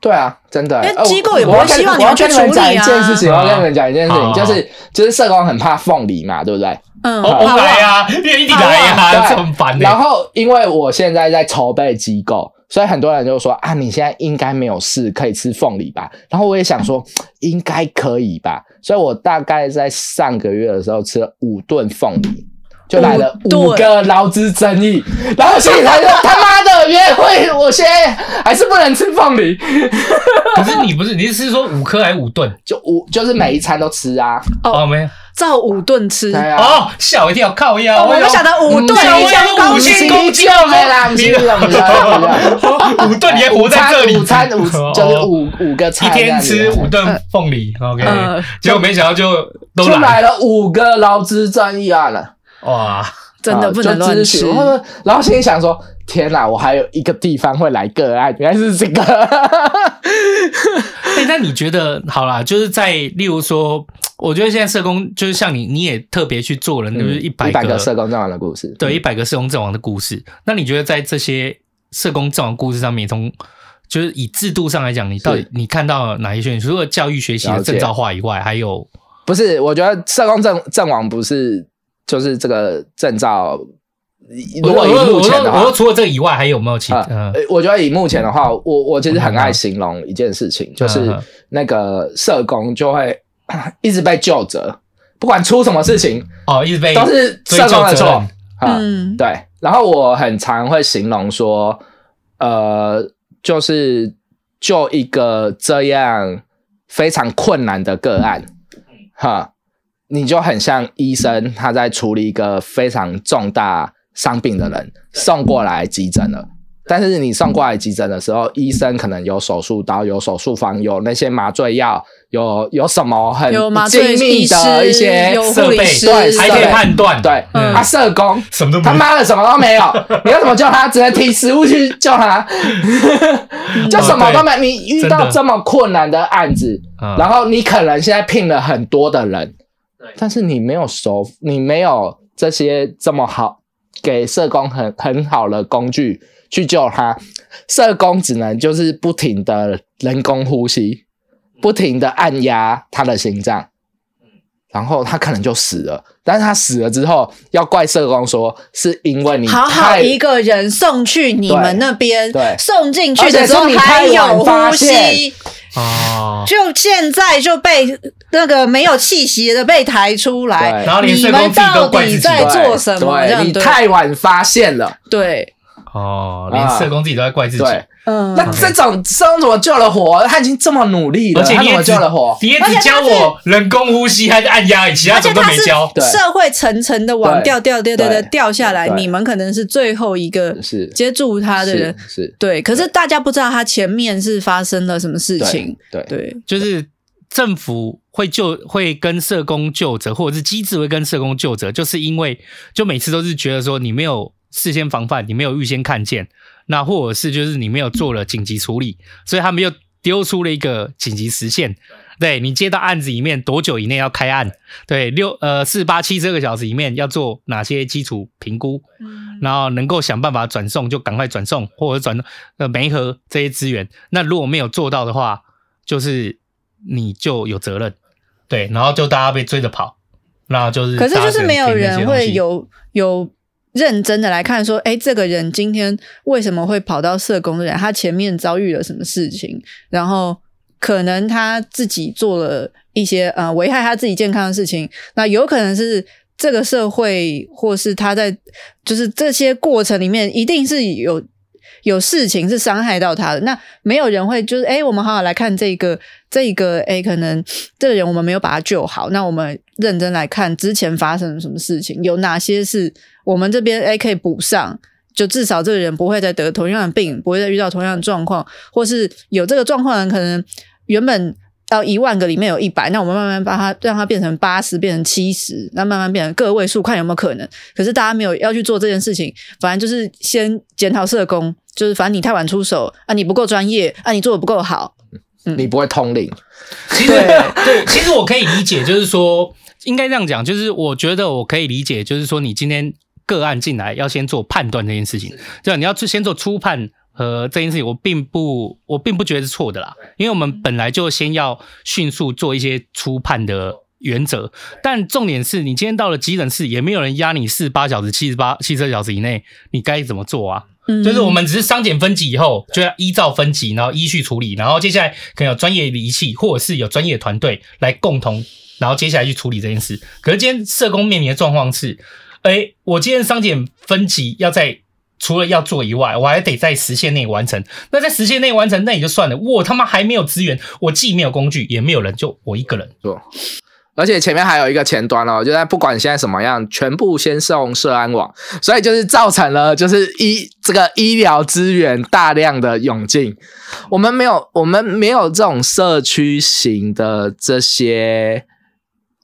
[SPEAKER 4] 对啊，真的、欸，
[SPEAKER 3] 因为机构也不会希望你要去处理啊。
[SPEAKER 4] 我要跟你们讲一件事情，我要跟你们讲一件事情，
[SPEAKER 2] 哦、
[SPEAKER 4] 就是就是社工很怕凤梨嘛，对不对？
[SPEAKER 3] 嗯，
[SPEAKER 2] 我来呀，愿意来呀，这么烦。
[SPEAKER 4] 然后因为我现在在筹备机构，所以很多人就说啊，你现在应该没有事，可以吃凤梨吧？然后我也想说，应该可以吧？所以我大概在上个月的时候吃了五顿凤梨。就来了五个劳资争议，然后心里他说他妈的约会，我现在还是不能吃凤梨。
[SPEAKER 2] 可是你不是，你是说五颗还是五顿？
[SPEAKER 4] 就五，就是每一餐都吃啊。
[SPEAKER 2] 哦，没有，
[SPEAKER 3] 照五顿吃。
[SPEAKER 2] 哦，吓我一跳，靠腰。
[SPEAKER 3] 我们想到五顿，
[SPEAKER 2] 我要五星公鸡
[SPEAKER 4] 啦，五星公鸡。
[SPEAKER 2] 五顿你还活在这里？
[SPEAKER 4] 午餐五就是五五个菜，
[SPEAKER 2] 一天吃五顿凤梨。OK，结果没想到就都
[SPEAKER 4] 来了五个劳资争议案了。
[SPEAKER 2] 哇，
[SPEAKER 3] 真的不能乱吃。
[SPEAKER 4] 然后心里想说：“天哪，我还有一个地方会来个案，原来是这个。”
[SPEAKER 2] 哎，那你觉得好啦，就是在例如说，我觉得现在社工就是像你，你也特别去做了，就是一百个
[SPEAKER 4] 社工阵亡的故事，
[SPEAKER 2] 对，一百个社工阵亡的故事。那你觉得在这些社工阵亡故事上面，从就是以制度上来讲，你到底你看到哪一些？除了教育学习的证照化以外，还有
[SPEAKER 4] 不是？我觉得社工阵阵亡不是。就是这个证照，如果以目前的话，
[SPEAKER 2] 我说除了这个以外，还有没有其他？
[SPEAKER 4] 呃，我觉得以目前的话，我我其实很爱形容一件事情，就是那个社工就会一直被救责，不管出什么事情
[SPEAKER 2] 哦，一直被
[SPEAKER 4] 都是社工的错。
[SPEAKER 3] 嗯，
[SPEAKER 4] 对。然后我很常会形容说，呃，就是就一个这样非常困难的个案，哈。你就很像医生，他在处理一个非常重大伤病的人，送过来急诊了。但是你送过来急诊的时候，医生可能有手术刀、有手术房、有那些麻醉药、有有什么很精密的一些设备，对，
[SPEAKER 2] 还可以判断。
[SPEAKER 4] 对，
[SPEAKER 2] 嗯、
[SPEAKER 4] 他社工
[SPEAKER 2] 什么都
[SPEAKER 4] 他妈的什么都没有，你要怎么救他？只能提食物去救他，就什么都没。你遇到这么困难的案子，然后你可能现在聘了很多的人。但是你没有手，你没有这些这么好给社工很很好的工具去救他，社工只能就是不停的人工呼吸，不停的按压他的心脏，然后他可能就死了。但是他死了之后，要怪社工说是因为你
[SPEAKER 3] 好好一个人送去你们那边，
[SPEAKER 4] 对，
[SPEAKER 3] 送进去的时候还有呼吸。
[SPEAKER 2] 哦，
[SPEAKER 3] 就现在就被那个没有气息的被抬出来，
[SPEAKER 2] 然后
[SPEAKER 3] 你们到底在做什么？
[SPEAKER 4] 对，你太晚发现了。
[SPEAKER 3] 对，
[SPEAKER 2] 哦，连社工自己都在怪自己。
[SPEAKER 4] 嗯，那这种社工怎么救了火？他已经这么努力了，
[SPEAKER 2] 而且你
[SPEAKER 4] 也救了火，
[SPEAKER 2] 你也只教我人工呼吸还是按压，其他什么都没教。
[SPEAKER 3] 社会层层的往掉掉掉掉掉掉下来，你们可能是最后一个接住他的人，
[SPEAKER 4] 是。
[SPEAKER 3] 对。可是大家不知道他前面是发生了什么事情，
[SPEAKER 4] 对
[SPEAKER 3] 对，
[SPEAKER 2] 就是政府会救会跟社工救责，或者是机制会跟社工救责，就是因为就每次都是觉得说你没有事先防范，你没有预先看见。那或者是就是你没有做了紧急处理，所以他们又丢出了一个紧急时限。对，你接到案子里面多久以内要开案？对，六呃四八七十二个小时里面要做哪些基础评估？然后能够想办法转送就赶快转送，或者转呃媒合这些资源。那如果没有做到的话，就是你就有责任。对，然后就大家被追着跑，那就是
[SPEAKER 3] 可是就是没有人会有有。认真的来看，说，哎，这个人今天为什么会跑到社工的人？他前面遭遇了什么事情？然后可能他自己做了一些呃危害他自己健康的事情。那有可能是这个社会，或是他在就是这些过程里面，一定是有有事情是伤害到他的。那没有人会就是，哎，我们好好来看这个这个，哎，可能这个人我们没有把他救好。那我们认真来看之前发生了什么事情，有哪些是。我们这边诶可以补上，就至少这个人不会再得同样的病，不会再遇到同样的状况，或是有这个状况的人可能原本到一万个里面有一百，那我们慢慢把它让它变成八十，变成七十，那慢慢变成个位数，看有没有可能。可是大家没有要去做这件事情，反正就是先检讨社工，就是反正你太晚出手啊，你不够专业啊，你做的不够好，
[SPEAKER 4] 嗯，你不会通灵。
[SPEAKER 2] 其实对，对，其实我可以理解，就是说应该这样讲，就是我觉得我可以理解，就是说你今天。个案进来要先做判断这件事情，对吧？你要去先做初判，呃，这件事情我并不，我并不觉得是错的啦，因为我们本来就先要迅速做一些初判的原则，但重点是你今天到了急诊室，也没有人压你四十八小时、七十八、七十二小时以内，你该怎么做啊？嗯，就是我们只是伤检分级以后，就要依照分级，然后依序处理，然后接下来可能有专业仪器，或者是有专业团队来共同，然后接下来去处理这件事。可是今天社工面临的状况是，哎，我今天商检分级要在。除了要做以外，我还得在时限内完成。那在时限内完成，那也就算了。我他妈还没有资源，我既没有工具，也没有人，就我一个人做。
[SPEAKER 4] 而且前面还有一个前端哦，就在不管现在什么样，全部先送社安网，所以就是造成了就是医这个医疗资源大量的涌进。我们没有，我们没有这种社区型的这些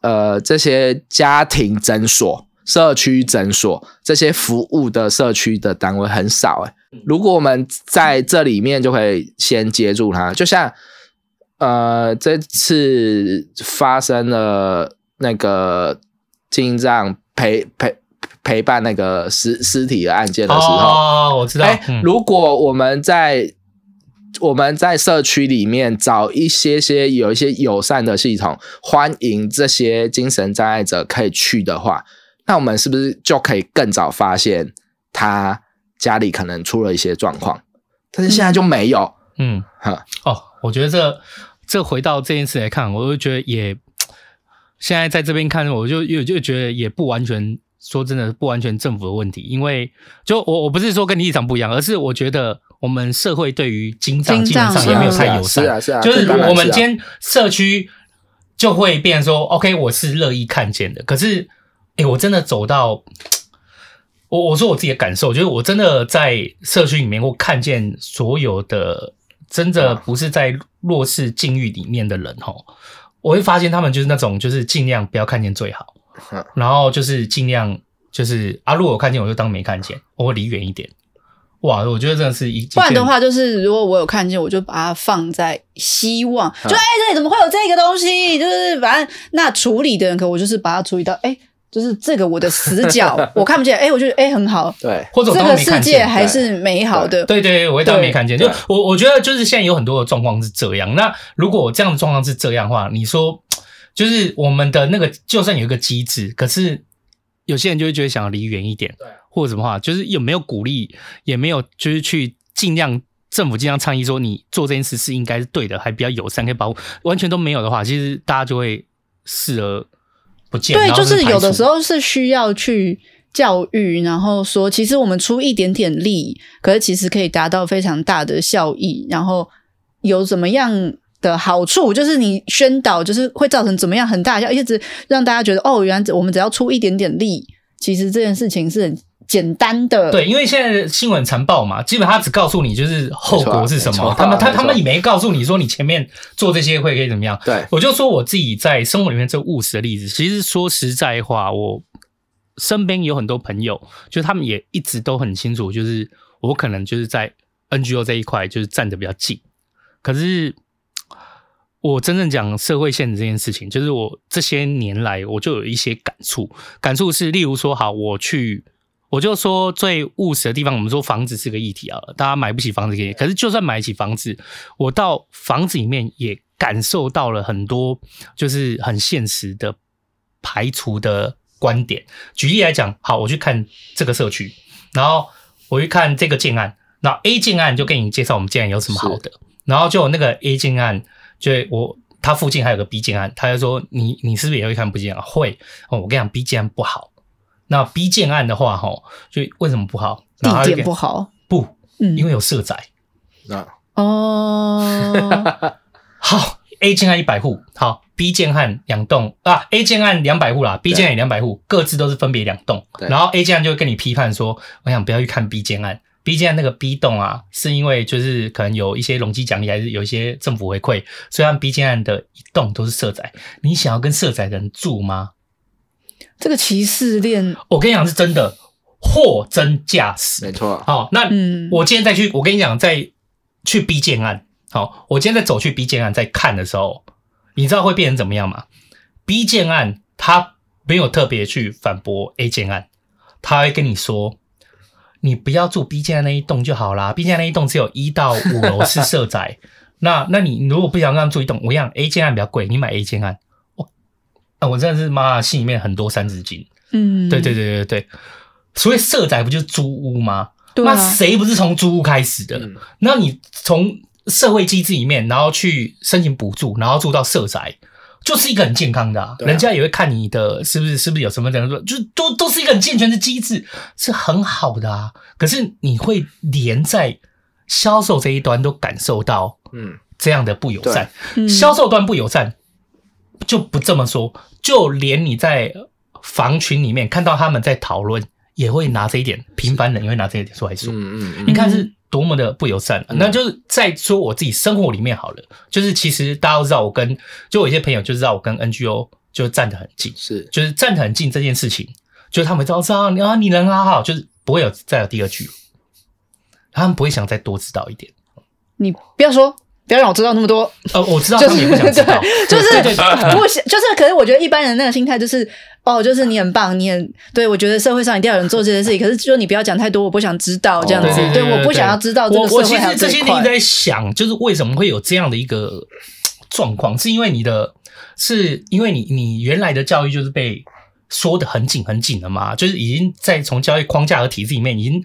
[SPEAKER 4] 呃这些家庭诊所。社区诊所这些服务的社区的单位很少诶，如果我们在这里面就可以先接住它，就像呃这次发生了那个进帐陪陪陪伴那个尸尸体的案件的时候，
[SPEAKER 2] 哦，我知道。
[SPEAKER 4] 诶，如果我们在我们在社区里面找一些些有一些友善的系统，欢迎这些精神障碍者可以去的话。那我们是不是就可以更早发现他家里可能出了一些状况？但是现在就没有。
[SPEAKER 2] 嗯，哈哦，我觉得这这回到这件事来看，我就觉得也现在在这边看，我就又就觉得也不完全说真的不完全政府的问题，因为就我我不是说跟你立场不一样，而是我觉得我们社会对于精障基本上也没有太友善，
[SPEAKER 4] 是啊是啊，
[SPEAKER 2] 就是我们今天社区就会变成说，OK，我是乐意看见的，可是。哎、欸，我真的走到，我我说我自己的感受，就是我真的在社区里面，我看见所有的真的不是在弱势境遇里面的人吼，我会发现他们就是那种就是尽量不要看见最好，然后就是尽量就是啊，如果我看见我就当没看见，我会离远一点。哇，我觉得真的是一，
[SPEAKER 3] 不然的话就是如果我有看见，我就把它放在希望，就哎、欸、这里怎么会有这个东西？就是反正那处理的人，可我就是把它处理到哎。欸就是这个我的死角我看不见，哎、欸，我觉得哎、欸、很好，
[SPEAKER 4] 对，
[SPEAKER 2] 或者这
[SPEAKER 3] 个世界还是美好的，
[SPEAKER 2] 对对，对，我会当没看见。就我我觉得就是现在有很多的状况是这样。那如果这样的状况是这样的话，你说就是我们的那个就算有一个机制，可是有些人就会觉得想要离远一点，对，或者什么话，就是有没有鼓励，也没有就是去尽量政府尽量倡议说你做这件事是应该是对的，还比较友善可以保护，完全都没有的话，其实大家就会视而。
[SPEAKER 3] 对，就是有的时候是需要去教育，然后说，其实我们出一点点力，可是其实可以达到非常大的效益，然后有怎么样的好处，就是你宣导，就是会造成怎么样很大的效，一直让大家觉得，哦，原来我们只要出一点点力，其实这件事情是很。简单的
[SPEAKER 2] 对，因为现在新闻残暴嘛，基本上他只告诉你就是后果是什么，他们他他们也没告诉你说你前面做这些会可以怎么样。
[SPEAKER 4] 对，
[SPEAKER 2] 我就说我自己在生活里面这务实的例子，其实说实在话，我身边有很多朋友，就他们也一直都很清楚，就是我可能就是在 NGO 这一块就是站得比较近，可是我真正讲社会现实这件事情，就是我这些年来我就有一些感触，感触是例如说，好，我去。我就说最务实的地方，我们说房子是个议题啊，大家买不起房子可以，可是就算买起房子，我到房子里面也感受到了很多就是很现实的排除的观点。举例来讲，好，我去看这个社区，然后我去看这个建案，那 A 建案就给你介绍我们建案有什么好的，然后就有那个 A 建案，就我他附近还有个 B 建案，他就说你你是不是也会看 B 建案？会哦，我跟你讲 B 建案不好。那 B 建案的话，哈，就为什么不好？
[SPEAKER 3] 地点不好？
[SPEAKER 2] 不，嗯，因为有社宅。
[SPEAKER 4] 那
[SPEAKER 3] 哦，
[SPEAKER 2] 好，A 建案一百户，好，B 建案两栋啊，A 建案两百户啦，B 建案也两百户，各自都是分别两栋。然后 A 建案就会跟你批判说，我想不要去看 B 建案，B 建案那个 B 栋啊，是因为就是可能有一些容积奖励，还是有一些政府回馈，虽然 B 建案的一栋都是社宅，你想要跟社宅的人住吗？
[SPEAKER 3] 这个歧视链，
[SPEAKER 2] 我跟你讲是真的，货真价实，
[SPEAKER 4] 没错。
[SPEAKER 2] 好，那我今天再去，我跟你讲，再去 B 建案，好，我今天再走去 B 建案在看的时候，你知道会变成怎么样吗？B 建案他没有特别去反驳 A 建案，他会跟你说，你不要住 B 建案那一栋就好啦。B 建案那一栋只有一到五楼是社宅，那那你如果不想让他们住一栋，我讲 A 建案比较贵，你买 A 建案。我啊，我真的是妈心里面很多三字经。
[SPEAKER 3] 嗯，
[SPEAKER 2] 对对对对对，所以社宅不就是租屋吗？
[SPEAKER 3] 对啊、
[SPEAKER 2] 那谁不是从租屋开始的？
[SPEAKER 4] 嗯、
[SPEAKER 2] 那你从社会机制里面，然后去申请补助，然后住到社宅，就是一个很健康的、啊，啊、人家也会看你的是不是是不是有什么人说，就都都是一个很健全的机制，是很好的啊。可是你会连在销售这一端都感受到，嗯，这样的不友善，嗯、销售端不友善就不这么说，就连你在房群里面看到他们在讨论。也会拿这一点，平凡人也会拿这一点出来说，嗯嗯，你看是多么的不友善。那就是在说我自己生活里面好了，就是其实大家都知道，我跟就我一些朋友就知道我跟 NGO 就站得很近，是就是站得很近这件事情，就是他们知道知道你啊，你人好好，就是不会有再有第二句，他们不会想再多知道一点。
[SPEAKER 3] 你不要说。不要让我知道那么多。
[SPEAKER 2] 呃，我知道他们也不想知道，
[SPEAKER 3] 就是不想，就是。可是我觉得一般人那个心态就是，哦，就是你很棒，你很对。我觉得社会上一定要有人做这些事情，可是说你不要讲太多，我不想知道这样子。对，我不想要知道。我我其实这些年
[SPEAKER 2] 在想，就是为什么会有这样的一个状况？是因为你的，是因为你你原来的教育就是被说的很紧很紧的嘛，就是已经在从教育框架和体制里面已经。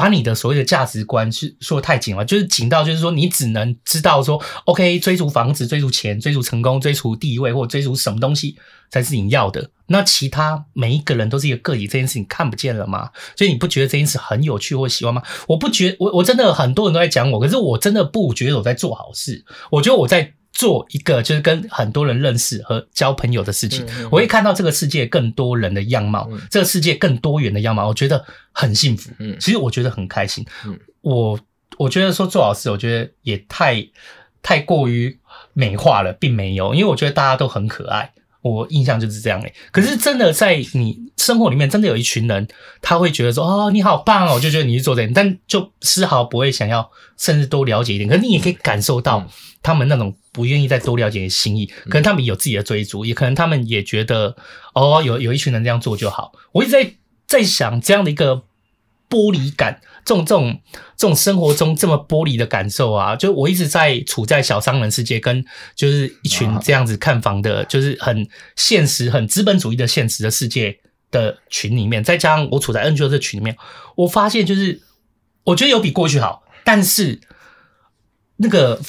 [SPEAKER 2] 把你的所谓的价值观是说得太紧了，就是紧到就是说你只能知道说，OK，追逐房子、追逐钱、追逐成功、追逐地位或追逐什么东西才是你要的。那其他每一个人都是一个个体，这件事情看不见了吗？所以你不觉得这件事很有趣或喜欢吗？我不觉，我我真的很多人都在讲我，可是我真的不觉得我在做好事。我觉得我在。做一个就是跟很多人认识和交朋友的事情，我会看到这个世界更多人的样貌，这个世界更多元的样貌，我觉得很幸福。嗯其实我觉得很开心。我我觉得说做老师，我觉得也太太过于美化了，并没有，因为我觉得大家都很可爱。我印象就是这样诶，可是真的在你生活里面，真的有一群人，他会觉得说，哦，你好棒哦，就觉得你是做这样，但就丝毫不会想要，甚至多了解一点。可是你也可以感受到他们那种不愿意再多了解的心意，可能他们有自己的追逐，也可能他们也觉得，哦，有有一群人这样做就好。我一直在在想这样的一个。玻璃感，这种这种这种生活中这么玻璃的感受啊，就我一直在处在小商人世界，跟就是一群这样子看房的，就是很现实、很资本主义的现实的世界的群里面，再加上我处在 NGO 这群里面，我发现就是我觉得有比过去好，但是那个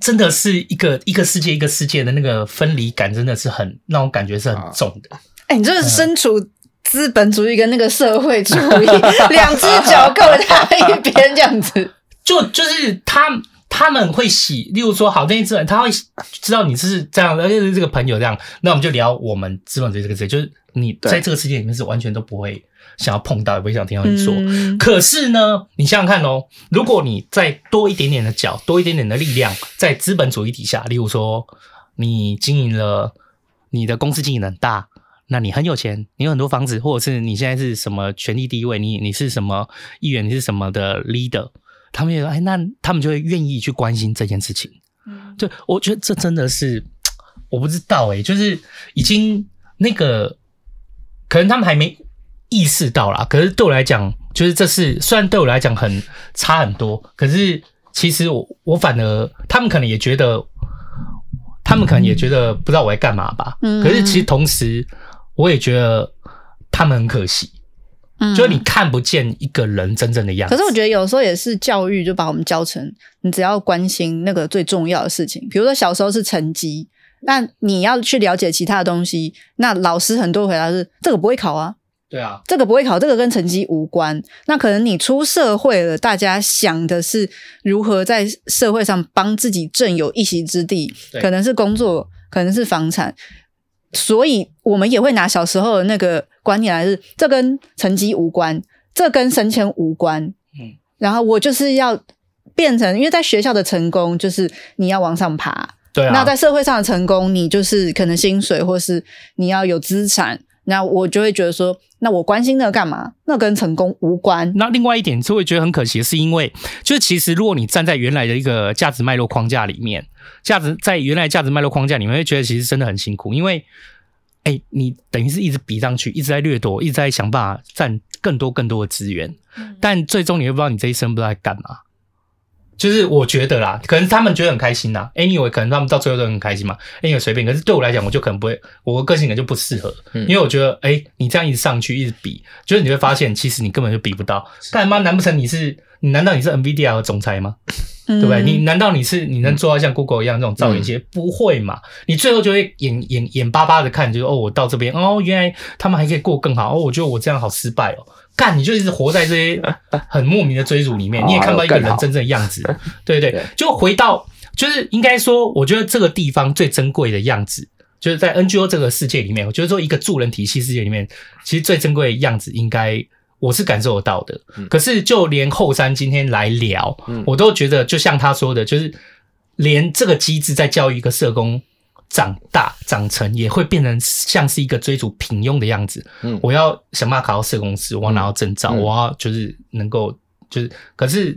[SPEAKER 2] 真的是一个一个世界一个世界的那个分离感，真的是很让我感觉是很重的。
[SPEAKER 3] 哎、欸，你这是身处、嗯。资本主义跟那个社会主义 两只脚各踏一边，这样子，
[SPEAKER 2] 就就是他他们会洗，例如说，好那一只人，他会知道你是这样，而且是这个朋友这样，那我们就聊我们资本主义这个事，就是你在这个世界里面是完全都不会想要碰到，也不会想听到你说。嗯、可是呢，你想想看哦，如果你再多一点点的脚，多一点点的力量，在资本主义底下，例如说，你经营了你的公司经营很大。那你很有钱，你有很多房子，或者是你现在是什么权力地位，你你是什么议员，你是什么的 leader，他们也说，哎，那他们就会愿意去关心这件事情。嗯，对，我觉得这真的是我不知道哎、欸，就是已经那个可能他们还没意识到啦。可是对我来讲，就是这是虽然对我来讲很差很多，可是其实我我反而他们可能也觉得，他们可能也觉得不知道我在干嘛吧。嗯，可是其实同时。我也觉得他们很可惜，嗯，就是你看不见一个人真正的样子。
[SPEAKER 3] 可是我觉得有时候也是教育就把我们教成，你只要关心那个最重要的事情。比如说小时候是成绩，那你要去了解其他的东西，那老师很多回答是这个不会考啊，
[SPEAKER 2] 对啊，
[SPEAKER 3] 这个不会考，这个跟成绩无关。那可能你出社会了，大家想的是如何在社会上帮自己挣有一席之地，可能是工作，可能是房产。所以，我们也会拿小时候的那个观念来，是这跟成绩无关，这跟升迁无关。嗯，然后我就是要变成，因为在学校的成功就是你要往上爬，
[SPEAKER 2] 对啊。
[SPEAKER 3] 那在社会上的成功，你就是可能薪水，或是你要有资产。那我就会觉得说，那我关心那个干嘛？那跟成功无关。
[SPEAKER 2] 那另外一点就会觉得很可惜，是因为就是其实如果你站在原来的一个价值脉络框架里面，价值在原来价值脉络框架里面，会觉得其实真的很辛苦，因为哎，你等于是一直比上去，一直在掠夺，一直在想办法占更多更多的资源，但最终你会不知道你这一生不知道在干嘛。就是我觉得啦，可能他们觉得很开心啦，anyway，可能他们到最后都很开心嘛，anyway 随便。可是对我来讲，我就可能不会，我的个性可能就不适合，因为我觉得，哎、欸，你这样一直上去，一直比，就是你会发现，其实你根本就比不到。干嘛？难不成你是？你难道你是 NVIDIA 的总裁吗？对不对？你难道你是你能做到像 Google 一样这种造眼线？不会嘛？你最后就会眼眼眼巴巴的看，就是哦，我到这边，哦，原来他们还可以过更好，哦，我觉得我这样好失败哦。干，你就一直活在这些很莫名的追逐里面，你也看不到一个人真正的样子，对对对，就回到，就是应该说，我觉得这个地方最珍贵的样子，就是在 NGO 这个世界里面，我觉得说一个助人体系世界里面，其实最珍贵的样子，应该我是感受得到的。可是就连后山今天来聊，我都觉得，就像他说的，就是连这个机制在教育一个社工。长大长成也会变成像是一个追逐平庸的样子。嗯，我要想办法考到社公司，我要拿到证照，嗯、我要就是能够就是，可是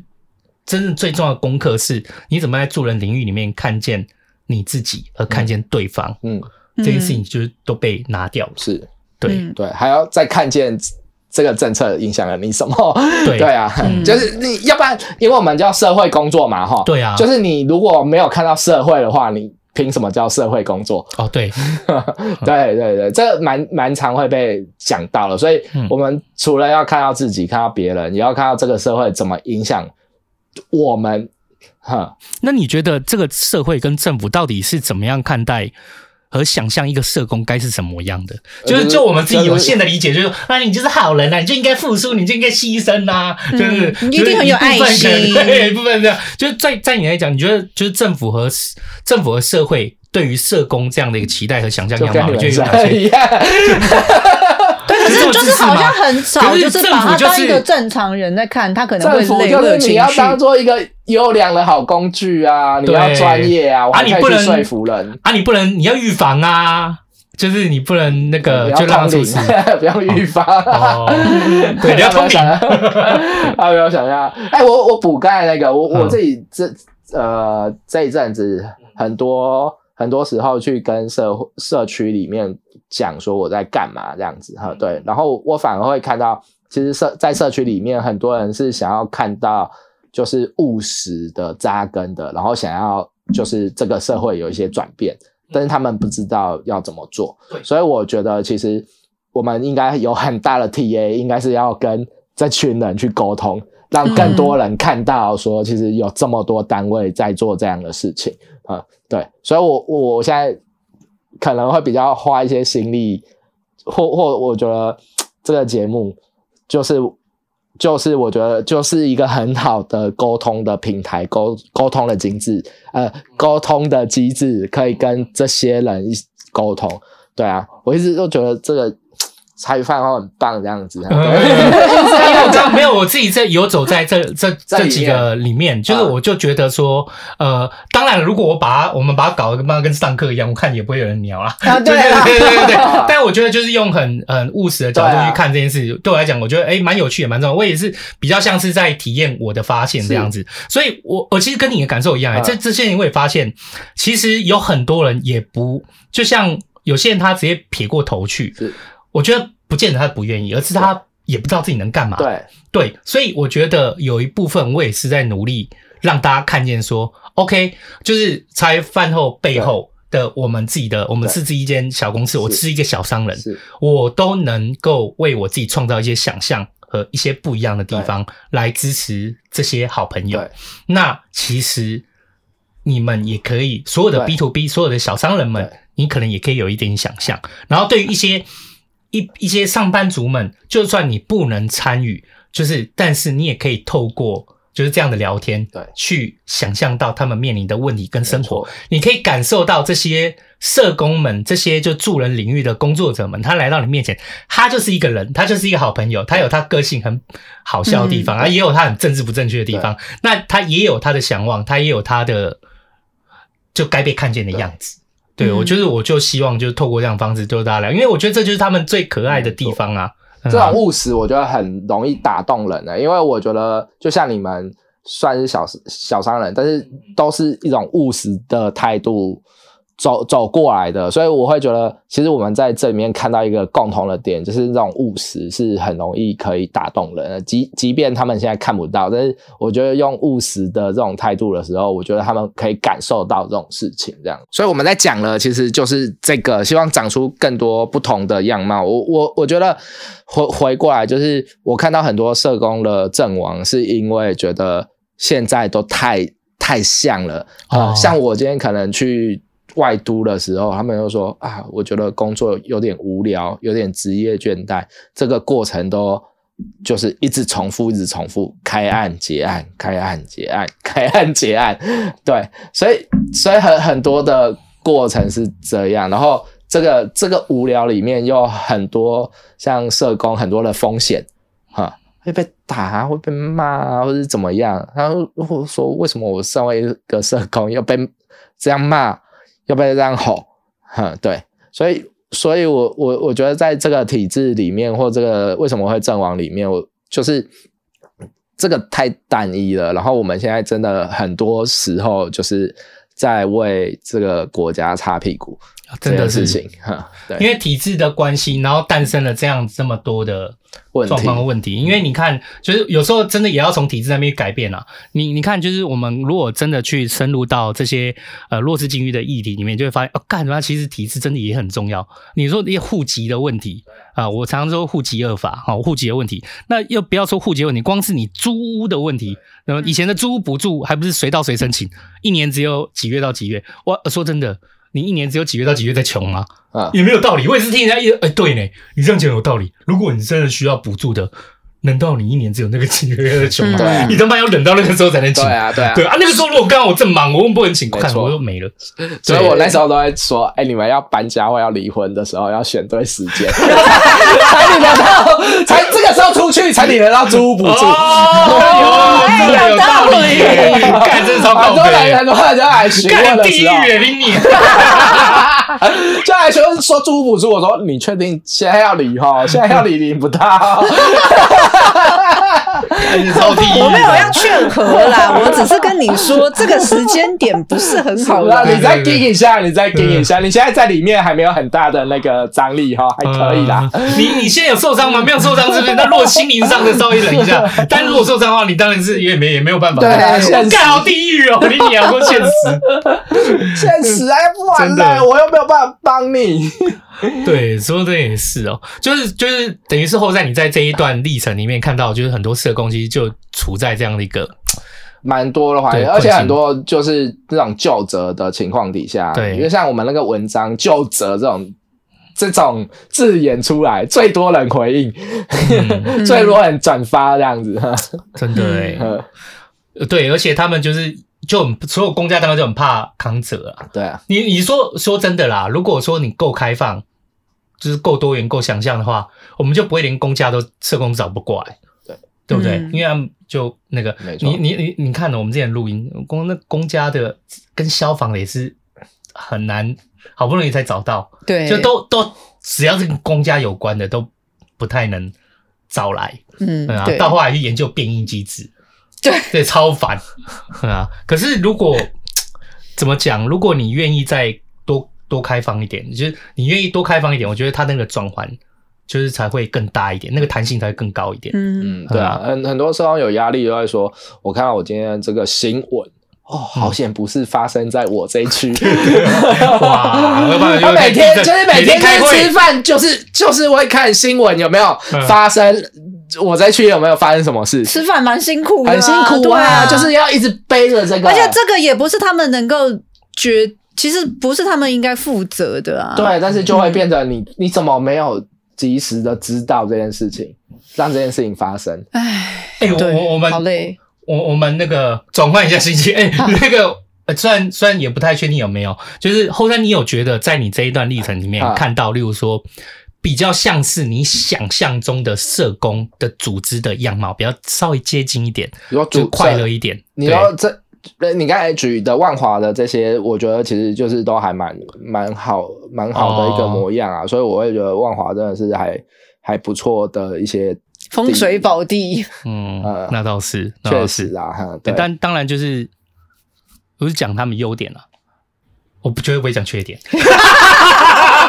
[SPEAKER 2] 真正最重要的功课是，你怎么在助人领域里面看见你自己和看见对方。嗯，这件事情就是都被拿掉了。是，对、嗯、对，还要再看见这个政策影响了你什么？对 对啊，嗯、就是你要不然，因为我们叫社会工作嘛，哈。对啊，就是你如果没有看到社会的话，你。凭什么叫社会工作？哦，对，对对对，这蛮蛮常会被讲到了。所以，我们除了要看到自己，看到别人，也要看到这个社会怎么影响我们。哈，那你觉得这个社会跟政府到底是怎么样看待和想象一个社工该是什么样的？就是就我们自己有限的理解，就是啊，你就是好人啊，你就应该付出，你就应该牺牲呐，就是你一定很有爱心。对，一部分这样，就是在在你来讲，你觉得就是政府和政府和社会对于社工这样的一个期待和想象样貌，你觉得有哪些？对，可是就是好像很少，就是把他当一个正常人在看，他可能会累，就是你要当做一个。优良的好工具啊！你要专业啊！啊你不能说服人啊！你不能，你要预防啊！就是你不能那个，就让他出事，不要预防。对，你要通灵。啊，不要想一下。哎，我我补钙那个，我我自己这呃这一阵子很多很多时候去跟社社区里面讲说我在干嘛这样子哈。对，然后我反而会看到，其实社在社区里面很多人是想要看到。就是务实的扎根的，然后想要就是这个社会有一些转变，但是他们不知道要怎么做，所以我觉得其实我们应该有很大的 TA，应该是要跟这群人去沟通，让更多人看到说其实有这么多单位在做这样的事情啊、对，所以我我现在可能会比较花一些心力，或或我觉得这个节目就是。就是我觉得就是一个很好的沟通的平台，沟沟通的机制，呃，沟通的机制可以跟这些人沟通。对啊，我一直都觉得这个。茶余饭后很棒这样子，因为我知道没有我自己在游走在这这 这几个里面，就是我就觉得说，呃，当然如果我把它我们把它搞得跟跟上课一样，我看也不会有人鸟啦。对对对对对。但我觉得就是用很很务实的角度去看这件事，对我来讲，我觉得诶蛮有趣也蛮重要。我也是比较像是在体验我的发现这样子，所以我我其实跟你的感受一样，这这些年我也发现，其实有很多人也不就像有些人他直接撇过头去。我觉得不见得他不愿意，而是他也不知道自己能干嘛。对对，所以我觉得有一部分我也是在努力让大家看见说，OK，就是在饭后背后的我们自己的，我们是自己一间小公司，我是一个小商人，我都能够为我自己创造一些想象和一些不一样的地方来支持这些好朋友。那其实你们也可以，所有的 B to B，所有的小商人们，你可能也可以有一点想象。然后对于一些。一一些上班族们，就算你不能参与，就是，但是你也可以透过就是这样的聊天，对，去想象到他们面临的问题跟生活。你可以感受到这些社工们，这些就助人领域的工作者们，他来到你面前，他就是一个人，他就是一个好朋友，他有他个性很好笑的地方，啊，也有他很政治不正确的地方。那他也有他的向往，他也有他的就该被看见的样子。对，我就是，我就希望就是透过这样方式，就是大家聊，因为我觉得这就是他们最可爱的地方啊。这种务实，我觉得很容易打动人的，因为我觉得就像你们算是小小商人，但是都是一种务实的态度
[SPEAKER 4] 走走过来的，所以我会觉得，其实我们在这里面看到一个共同的点，就是这种务实是很容易可以打动人的。即即便他们现在看不到，但是我觉得用务实的这种态度的时候，我觉得他们可以感受到这种事情。这样，所以我们在讲了，其实就是这个，希望长出更多不同的样貌。我我我觉得回回过来，就是我看到很多社工的阵亡，是因为觉得现在都太太像了啊、像我今天可能去。外都的时候，他们又说啊，我觉得工作有点无聊，有点职业倦怠，这个过程都就是一直重复，一直重复，开案结案，开案结案，开案结案，对，所以所以很很多的过程是这样，然后这个这个无聊里面又很多像社工很多的风险，哈，会被打，会被骂，或者怎么样，然后或者说为什么我身为一个社工要被这样骂？要不要这样吼？哼，对，所以，所以我我我觉得在这个体制里面，或这个为什么会阵亡里面，我就是这个太单一了。然后我们现在真的很多时候就是在为这个国家擦屁股，这件事情，哈，对，
[SPEAKER 2] 因为体制的关系，然后诞生了这样这么多的。状况和问题，因为你看，就是有时候真的也要从体制那边改变啊。你你看，就是我们如果真的去深入到这些呃弱势境遇的议题里面，就会发现哦，干什么？其实体制真的也很重要。你说那些户籍的问题啊，我常常说户籍恶法，好，户籍的问题，那又不要说户籍问题，光是你租屋的问题，那么以前的租屋补助还不是随到随申请，一年只有几月到几月？我说真的。你一年只有几月到几月在穷吗？啊，也没有道理。我也是听人家一，哎，对呢，你这样讲有道理。如果你真的需要补助的。难道你一年只有那个几个月的穷吗？嗯、你他妈要冷到那个时候才能请？
[SPEAKER 4] 对啊，对啊，
[SPEAKER 2] 对啊。那个时候如果刚好我正忙，我不能请，看我又没了。
[SPEAKER 4] 所以我那时候都在说：“哎、欸，你们要搬家或要离婚的时候，要选对时间，才领得到，才这个时候出去才领得到租屋补助。
[SPEAKER 2] 哦”有有道理，干这超高。很多人很多人就来询问的时候，你
[SPEAKER 4] 就来询问说租屋补助，我说你确定现在要离哈？现在要离领不到。
[SPEAKER 3] 我没有要劝和啦，我只是跟你说这个时间点不是很好。
[SPEAKER 4] 啦你再盯一下，你再盯一下。你现在在里面还没有很大的那个张力哈，还可以啦。
[SPEAKER 2] 你你现在有受伤吗？没有受伤是不是？那如果心灵上的稍微忍一下，但如果受伤的话，你当然是也没也没有办法。
[SPEAKER 4] 对，干
[SPEAKER 2] 好地狱哦，你你多现实，
[SPEAKER 4] 现实哎，不完了，我又没有办法帮你。
[SPEAKER 2] 对，说的也是哦，就是就是等于是后在你在这一段历程里面看到，就是很多社工其实就处在这样的一个
[SPEAKER 4] 蛮多的环境，而且很多就是这种就责的情况底下，
[SPEAKER 2] 对，
[SPEAKER 4] 因为像我们那个文章就责这种这种字眼出来，最多人回应，嗯、最多人转发这样子，
[SPEAKER 2] 真的哎，对，而且他们就是。就很所有公家单位就很怕扛责啊。
[SPEAKER 4] 对啊，
[SPEAKER 2] 你你说说真的啦，如果说你够开放，就是够多元、够想象的话，我们就不会连公家都社工找不过来，
[SPEAKER 4] 对。
[SPEAKER 2] 对不对？嗯、因为他们就那个，没错。你你你你看，我们之前录音公那公家的跟消防的也是很难，好不容易才找到，
[SPEAKER 3] 对，
[SPEAKER 2] 就都都只要是跟公家有关的都不太能找来，嗯，啊，对。到后来去研究变异机制。对 对，超烦啊！可是如果怎么讲？如果你愿意再多多开放一点，就是你愿意多开放一点，我觉得它那个转换就是才会更大一点，那个弹性才会更高一点。
[SPEAKER 4] 嗯嗯，对啊，很很多时候有压力就会说，我看到我今天这个新闻哦，好险不是发生在我这一区。
[SPEAKER 2] 哇！
[SPEAKER 4] 他每天就是每天开吃饭，就是就是会看新闻有没有发生。我在去有没有发生什么事？
[SPEAKER 3] 吃饭蛮辛苦的，
[SPEAKER 4] 很辛苦啊，啊就是要一直背着这个，
[SPEAKER 3] 而且这个也不是他们能够决，其实不是他们应该负责的啊。
[SPEAKER 4] 对，但是就会变成你，嗯、你怎么没有及时的知道这件事情，让这件事情发生？
[SPEAKER 3] 唉，
[SPEAKER 2] 哎、欸，我我我们
[SPEAKER 3] 好累，
[SPEAKER 2] 我我们那个转换一下心情，哎、欸，那个虽然虽然也不太确定有没有，就是后山，你有觉得在你这一段历程里面看到，例如说。比较像是你想象中的社工的组织的样貌，比较稍微接近一点，就快乐一点。
[SPEAKER 4] 你要这，你刚才举的万华的这些，我觉得其实就是都还蛮蛮好蛮好的一个模样啊，哦、所以我也觉得万华真的是还还不错的一些
[SPEAKER 3] 风水宝地。
[SPEAKER 2] 嗯，那倒是，
[SPEAKER 4] 确实啊，对。
[SPEAKER 2] 但当然就是，不是讲他们优点了。我不绝对不会讲缺点。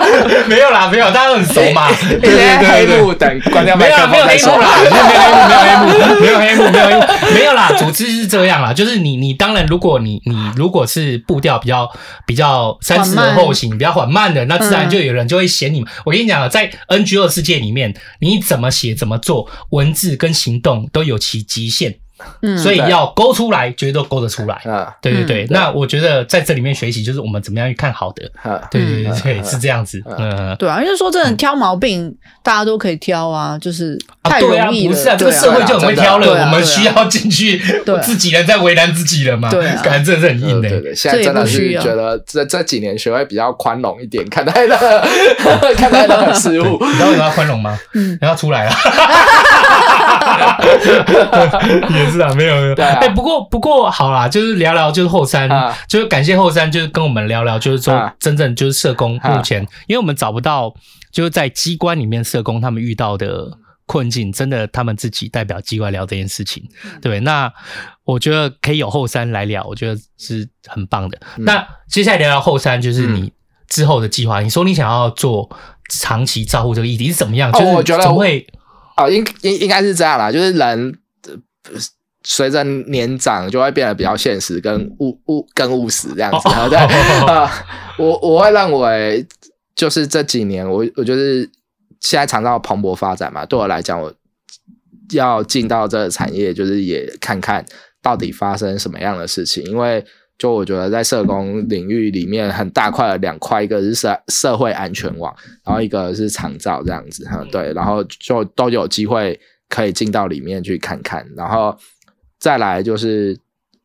[SPEAKER 2] 没有啦，没有，大家都很熟嘛。
[SPEAKER 4] 对 对对，黑幕等关掉麦克风。
[SPEAKER 2] 没有没有黑幕啦，没有黑幕，没有黑幕，没有黑幕，没有黑幕，没有啦。组织是这样啦，就是你你当然，如果你你如果是步调比较比较三思而后行，比较缓慢的，那自然就有人就会嫌你。我跟你讲啊，在 NGO 世界里面，你怎么写怎么做，文字跟行动都有其极限。嗯，所以要勾出来，绝对都勾得出来。啊，对对对。那我觉得在这里面学习，就是我们怎么样去看好的。对对对，是这样子。嗯，
[SPEAKER 3] 对啊，因为说真的，挑毛病大家都可以挑啊，就是太容易了。
[SPEAKER 2] 不是啊，这个社会就很会挑了，我们需要进去，自己人在为难自己了嘛。对，感觉真的是很硬的。
[SPEAKER 4] 对对，现在真的是觉得这这几年学会比较宽容一点，看待的 看待的事物。
[SPEAKER 2] 你知道为什么要宽容吗？嗯，然后出来了。是啊，没有没有。哎、不过不过好啦，就是聊聊，就是后山，啊、就是感谢后山，就是跟我们聊聊，就是说真正就是社工目前，啊、因为我们找不到，就是在机关里面社工他们遇到的困境，真的他们自己代表机关聊这件事情，对。那我觉得可以有后山来聊，我觉得是很棒的。嗯、那接下来聊聊后山，就是你之后的计划。嗯、你说你想要做长期照顾这个议题是怎么样？就是
[SPEAKER 4] 我觉得
[SPEAKER 2] 总会
[SPEAKER 4] 哦，应应应该是这样啦，就是人。随着年长，就会变得比较现实跟务务更务实这样子。Oh, 对啊，我我会认为，就是这几年，我我就是现在尝到蓬勃发展嘛。对我来讲，我要进到这个产业，就是也看看到底发生什么样的事情。因为就我觉得，在社工领域里面，很大块的两块，一个是社社会安全网，然后一个是长照这样子。哈，对，然后就都有机会可以进到里面去看看，然后。再来就是，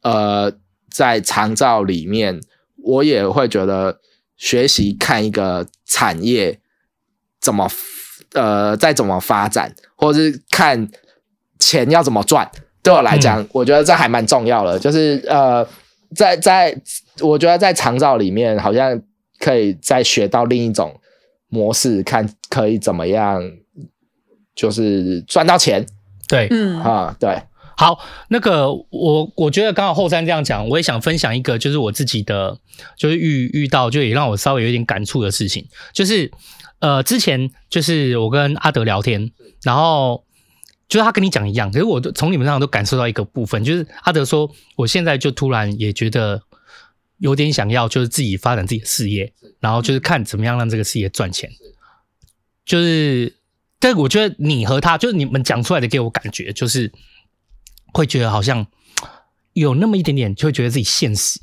[SPEAKER 4] 呃，在长照里面，我也会觉得学习看一个产业怎么，呃，再怎么发展，或者是看钱要怎么赚，对我来讲，嗯、我觉得这还蛮重要的。就是呃，在在，我觉得在长照里面，好像可以再学到另一种模式，看可以怎么样，就是赚到钱。
[SPEAKER 2] 对，
[SPEAKER 3] 嗯
[SPEAKER 4] 啊，对。
[SPEAKER 2] 好，那个我我觉得刚好后山这样讲，我也想分享一个，就是我自己的，就是遇遇到，就也让我稍微有点感触的事情，就是呃，之前就是我跟阿德聊天，然后就是他跟你讲一样，可是我从你们上都感受到一个部分，就是阿德说，我现在就突然也觉得有点想要，就是自己发展自己的事业，然后就是看怎么样让这个事业赚钱，就是，但我觉得你和他，就是你们讲出来的给我感觉就是。会觉得好像有那么一点点，就会觉得自己现实，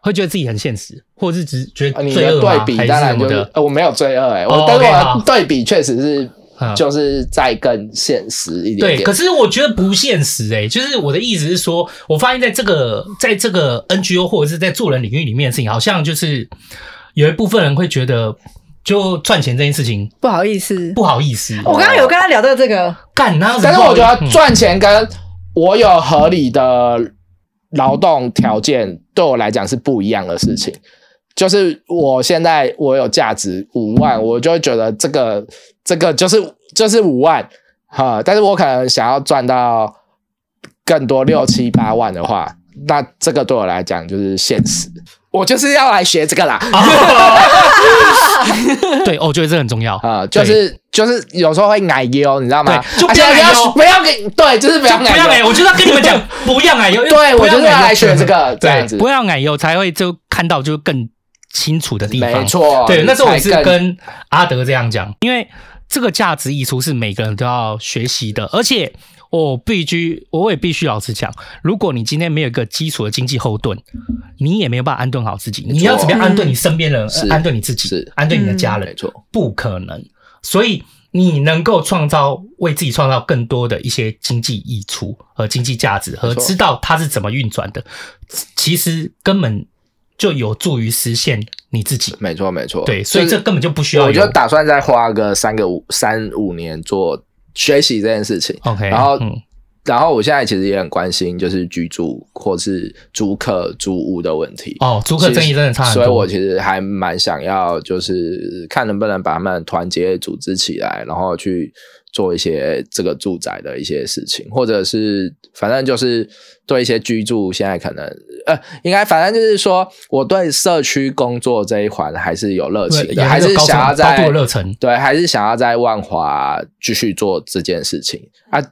[SPEAKER 2] 会觉得自己很现实，或者是只觉得罪恶吗？
[SPEAKER 4] 对比当然就是呃，我没有罪恶哎，我但是我对比确实是就是再更现实一点点。
[SPEAKER 2] 对，可是我觉得不现实哎，就是我的意思是说，我发现在这个在这个 NGO 或者是在做人领域里面的事情，好像就是有一部分人会觉得，就赚钱这件事情
[SPEAKER 3] 不好意思，
[SPEAKER 2] 不好意思。
[SPEAKER 3] 我刚刚有跟他聊到这个，
[SPEAKER 2] 干那，
[SPEAKER 4] 但是我觉得赚钱跟我有合理的劳动条件，对我来讲是不一样的事情。就是我现在我有价值五万，我就会觉得这个这个就是就是五万哈。但是我可能想要赚到更多六七八万的话，那这个对我来讲就是现实。我就是要来学这个啦。
[SPEAKER 2] 对，我觉得这很重要
[SPEAKER 4] 啊，就是就是有时候会矮油，你知道吗？
[SPEAKER 2] 就不要
[SPEAKER 4] 不要给对，就是不要矮油。不要矮，
[SPEAKER 2] 我就是要跟你们讲，不要矮油。
[SPEAKER 4] 对，我就是要来学这个这样子，
[SPEAKER 2] 不要矮油才会就看到就更清楚的地方。
[SPEAKER 4] 没错，
[SPEAKER 2] 对，那时候我是跟阿德这样讲，因为这个价值溢出是每个人都要学习的，而且。我必须，我也必须老实讲，如果你今天没有一个基础的经济后盾，你也没有办法安顿好自己。你要怎么样安顿你身边人，安顿你自己，安顿你的家人？没错，不可能。所以你能够创造，为自己创造更多的一些经济溢出和经济价值，和知道它是怎么运转的，其实根本就有助于实现你自己。
[SPEAKER 4] 没错，没错。
[SPEAKER 2] 对，所以这根本就不需要。
[SPEAKER 4] 我就打算再花个三个五三五年做。学习这件事情
[SPEAKER 2] ，OK，
[SPEAKER 4] 然后，嗯、然后我现在其实也很关心，就是居住或是租客租屋的问题。
[SPEAKER 2] 哦，租客争议真的差很多，
[SPEAKER 4] 所以我其实还蛮想要，就是看能不能把他们团结组织起来，然后去做一些这个住宅的一些事情，或者是反正就是对一些居住，现在可能呃，应该反正就是说，我对社区工作这一环还是有热情的，还是想要在对，还是想要在万华继续做这件事情啊。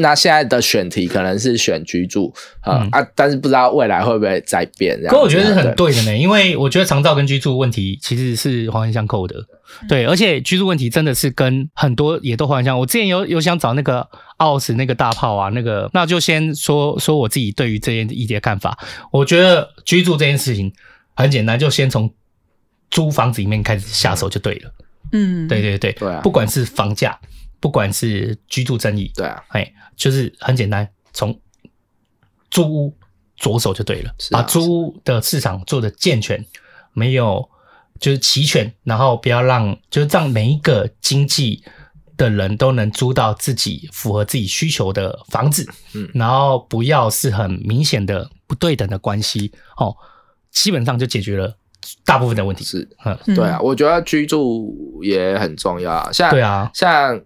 [SPEAKER 4] 那现在的选题可能是选居住啊、嗯、啊，但是不知道未来会不会再变。
[SPEAKER 2] 可我觉得是很对的呢，因为我觉得长照跟居住问题其实是环环相扣的。对，而且居住问题真的是跟很多也都环环相。我之前有有想找那个奥斯那个大炮啊，那个那就先说说我自己对于这件议题的看法。我觉得居住这件事情很简单，就先从租房子里面开始下手就对了。嗯，对对对
[SPEAKER 4] 对啊，
[SPEAKER 2] 不管是房价。不管是居住争议，
[SPEAKER 4] 对啊，
[SPEAKER 2] 哎，就是很简单，从租屋着手就对了，
[SPEAKER 4] 啊、
[SPEAKER 2] 把租屋的市场做的健全，没有就是齐全，然后不要让就是让每一个经济的人都能租到自己符合自己需求的房子，
[SPEAKER 4] 嗯，
[SPEAKER 2] 然后不要是很明显的不对等的关系，哦，基本上就解决了大部分的问题。
[SPEAKER 4] 是，嗯，对啊，我觉得居住也很重要，像
[SPEAKER 2] 对啊，
[SPEAKER 4] 像。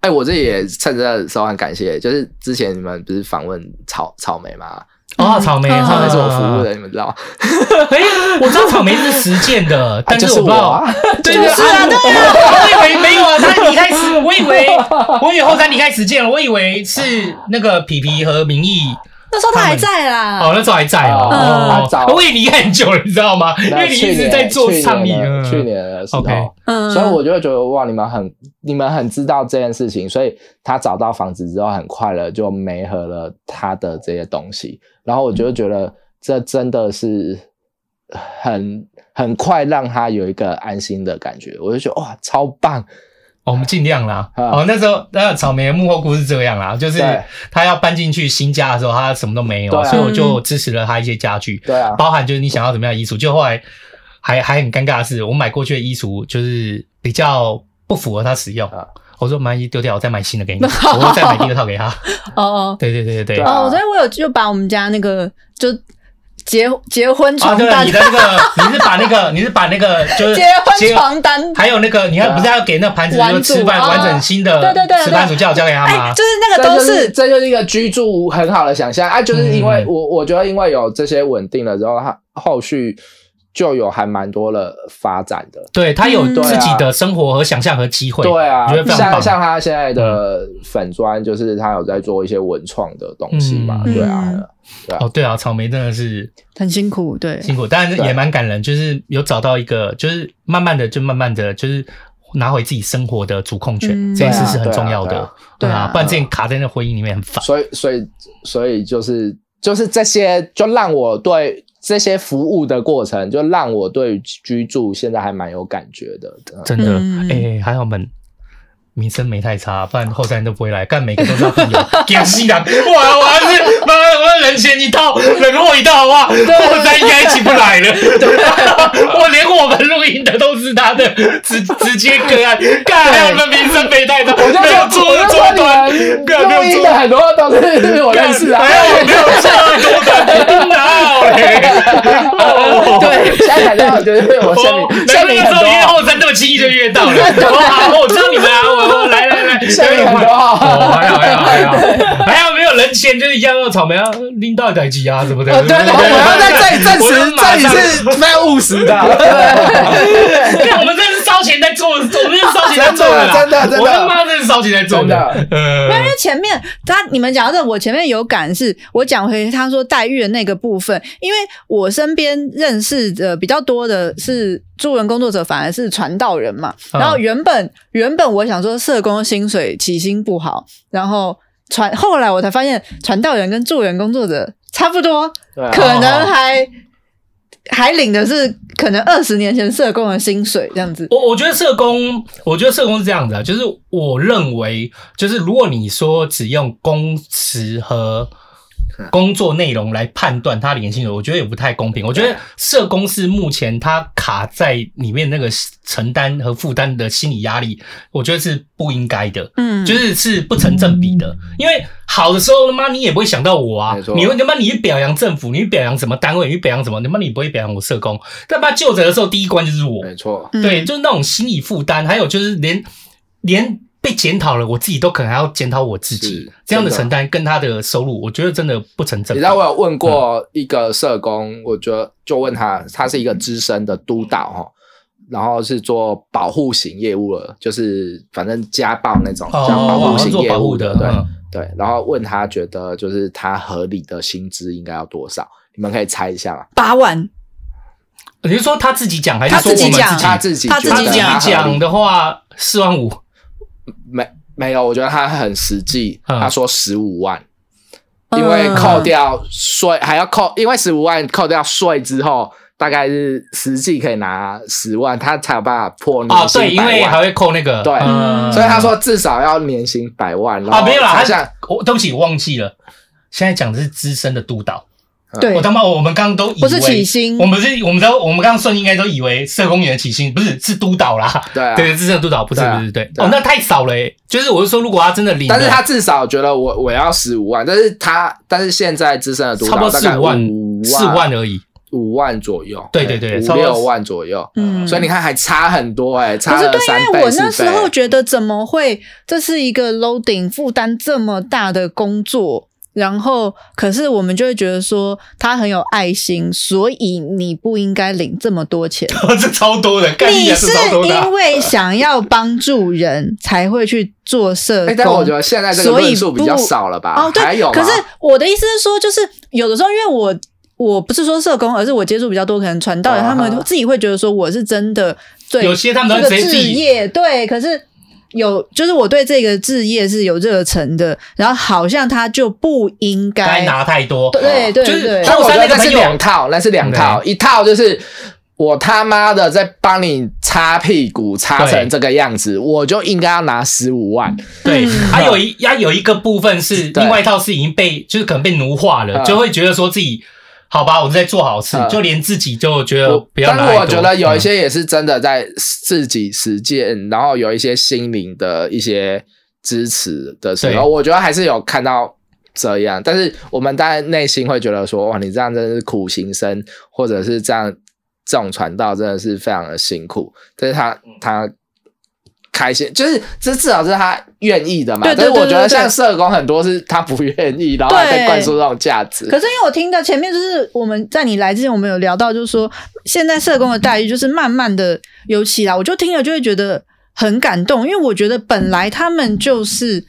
[SPEAKER 4] 哎、欸，我这也趁这个时候很感谢，就是之前你们不是访问草草莓吗？
[SPEAKER 2] 哦，草莓，草莓
[SPEAKER 4] 是我服务的，你们知道吗？
[SPEAKER 2] 哎、欸，我知道草莓是实践的，但是我不知道，
[SPEAKER 4] 啊
[SPEAKER 2] 对 就是啊，对啊，我以为没有啊，他离开实，我以为我以为后山离开实践了，我以为是那个皮皮和明义。
[SPEAKER 3] 那时候他还在啦，
[SPEAKER 2] 哦，那时候还在哦，
[SPEAKER 4] 嗯、
[SPEAKER 2] 我也离开很久了，你知道吗？因为你一直在做倡议，
[SPEAKER 4] 去年的时候。
[SPEAKER 3] 嗯，
[SPEAKER 4] 所以我就会觉得哇，你们很，你们很知道这件事情，所以他找到房子之后，很快了就没合了他的这些东西，然后我就觉得这真的是很很快让他有一个安心的感觉，我就觉得哇，超棒。
[SPEAKER 2] 我们尽量啦。哦，那时候那草莓的幕后故事是这样啦，就是他要搬进去新家的时候，他什么都没有，所以我就支持了他一些家具，
[SPEAKER 4] 对啊，
[SPEAKER 2] 包含就是你想要怎么样的衣橱。就后来还还很尴尬的是，我买过去的衣橱就是比较不符合他使用，我说买一丢掉，我再买新的给你，我再买第二套给他。
[SPEAKER 3] 哦哦，
[SPEAKER 2] 对对对对对。
[SPEAKER 3] 哦，所以我有就把我们家那个就。结结婚床单，
[SPEAKER 2] 啊，你的那个，你是把那个，你是把那个，就是
[SPEAKER 3] 结婚床单，
[SPEAKER 2] 还有那个，你看不是要给那个盘子，就吃饭完整新的，对对对，吃饭主叫交给他吗？
[SPEAKER 3] 就是那个都是，
[SPEAKER 4] 这就是一个居住很好的想象。啊，就是因为我我觉得因为有这些稳定了之后，他后续。就有还蛮多的发展的，
[SPEAKER 2] 对，他有自己的生活和想象和机会，
[SPEAKER 4] 对啊，像像他现在的粉砖，就是他有在做一些文创的东西嘛，对啊，对啊，
[SPEAKER 2] 哦，对啊，草莓真的是
[SPEAKER 3] 很辛苦，对，
[SPEAKER 2] 辛苦，但是也蛮感人，就是有找到一个，就是慢慢的，就慢慢的就是拿回自己生活的主控权，这件事是很重要的，对啊，不然之前卡在那婚姻里面很烦，
[SPEAKER 4] 所以，所以，所以就是就是这些，就让我对。这些服务的过程，就让我对居住现在还蛮有感觉的。
[SPEAKER 2] 真的，哎、欸，还好我们名声没太差，不然后山都不会来。干每个都是他朋友，给西的，哇，我还是妈，我人前一套，人后一套，好不好？后山应该一起不来了。我连我们录音的都是他的直直接个案，干我们名声没太差，我就没有做做短，
[SPEAKER 4] 录音的很多都是我认识啊，
[SPEAKER 2] 没有没有这么多的，哪有？
[SPEAKER 3] 对，
[SPEAKER 4] 现在才我觉得我声明，声明很多，
[SPEAKER 2] 后山这么轻易就约到了。好，我知道你们啊，我 来来来，
[SPEAKER 4] 下面很多，
[SPEAKER 2] 还好还好还好，还好没有人签，就是一样的草莓啊，拎到一台机啊什么的。
[SPEAKER 4] 对，我要在这里证实，这里是非常务实的。
[SPEAKER 2] 我们这我们是烧起来做的，
[SPEAKER 4] 真的真的，
[SPEAKER 2] 我他妈这是烧钱在做的。
[SPEAKER 3] 呃，因为前面他你们讲到这，我前面有感是，我讲回他说待遇的那个部分，因为我身边认识的比较多的是助人工作者，反而是传道人嘛。然后原本原本我想说社工薪水起薪不好，然后传后来我才发现传道人跟助人工作者差不多，可能还。还领的是可能二十年前社工的薪水这样子。
[SPEAKER 2] 我我觉得社工，我觉得社工是这样子啊，就是我认为，就是如果你说只用工时和工作内容来判断他领薪水，我觉得也不太公平。我觉得社工是目前他卡在里面那个承担和负担的心理压力，我觉得是不应该的。嗯，就是是不成正比的。因为好的时候，他妈你也不会想到我啊。你会他妈你去表扬政府，你去表扬什么单位，你去表扬什么？他妈你不会表扬我社工。但他妈就职的时候，第一关就是我。
[SPEAKER 4] 没错，
[SPEAKER 2] 对，就是那种心理负担，还有就是连连。被检讨了，我自己都可能还要检讨我自己，这样的承担跟他的收入，我觉得真的不成正比。
[SPEAKER 4] 你知道我有问过一个社工，嗯、我觉得就问他，他是一个资深的督导哈，然后是做保护型业务了，就是反正家暴那种，叫保护型业务的，对、嗯、对。然后问他觉得就是他合理的薪资应该要多少？你们可以猜一下嘛？
[SPEAKER 3] 八万。
[SPEAKER 2] 你是说他自己讲还是说我们自己？
[SPEAKER 4] 他自己
[SPEAKER 2] 他自己讲的话，四万五。
[SPEAKER 4] 没没有，我觉得他很实际。嗯、他说十五万，因为扣掉税还要扣，因为十五万扣掉税之后，大概是实际可以拿十万，他才有办法破年薪百万。哦，对，
[SPEAKER 2] 因为还会扣那个。
[SPEAKER 4] 对，嗯、所以他说至少要年薪百万。啊，
[SPEAKER 2] 没有啦，他像我对不起，我忘记了。现在讲的是资深的督导。
[SPEAKER 3] 对，
[SPEAKER 2] 我他妈，我们刚刚都以为
[SPEAKER 3] 不是起薪，
[SPEAKER 2] 我们是，我们都，我们刚刚顺应该都以为社工员的起薪不是，是督导啦。
[SPEAKER 4] 对啊，
[SPEAKER 2] 对，资深督导不是，不是，对。哦，那太少了诶。就是我是说，如果他真的领，
[SPEAKER 4] 但是他至少觉得我我要十五万，但是他但是现在资深的督导
[SPEAKER 2] 差不多四五万，四万而已，
[SPEAKER 4] 五万左右。
[SPEAKER 2] 对对对，
[SPEAKER 4] 五六万左右。嗯，所以你看还差很多诶，差了三倍。
[SPEAKER 3] 可是对，因为我那时候觉得怎么会，这是一个 loading 负担这么大的工作。然后，可是我们就会觉得说他很有爱心，所以你不应该领这么多钱。
[SPEAKER 2] 这超多的，
[SPEAKER 3] 你是因为想要帮助人才会去做社工。
[SPEAKER 4] 但我觉得现在这个人数比较少了吧？
[SPEAKER 3] 哦，对。
[SPEAKER 4] 还有，
[SPEAKER 3] 可是我的意思是说，就是有的时候，因为我我不是说社工，而是我接触比较多，可能传道人他们自己会觉得说我是真的对
[SPEAKER 2] 有些他们的职
[SPEAKER 3] 业对，可是。有，就是我对这个置业是有热忱的，然后好像他就不应该
[SPEAKER 2] 拿太多，
[SPEAKER 3] 对对对。
[SPEAKER 4] 但我觉得那是两套，那是两套，一套就是我他妈的在帮你擦屁股，擦成这个样子，我就应该要拿十五万。
[SPEAKER 2] 对，还有一，还有一个部分是另外一套是已经被，就是可能被奴化了，就会觉得说自己。好吧，我在做好事，就连自己就觉得不要。
[SPEAKER 4] 但是我觉得有一些也是真的在自己实践，然后有一些心灵的一些支持的时候，我觉得还是有看到这样。但是我们当然内心会觉得说，哇，你这样真的是苦行僧，或者是这样这种传道真的是非常的辛苦。但是他他。开心就是这至少是他愿意的嘛，但是我觉得像社工很多是他不愿意，然后还在灌输这种价值。
[SPEAKER 3] 可是因为我听到前面就是我们在你来之前，我们有聊到，就是说现在社工的待遇就是慢慢的有起来，我就听了就会觉得很感动，因为我觉得本来他们就是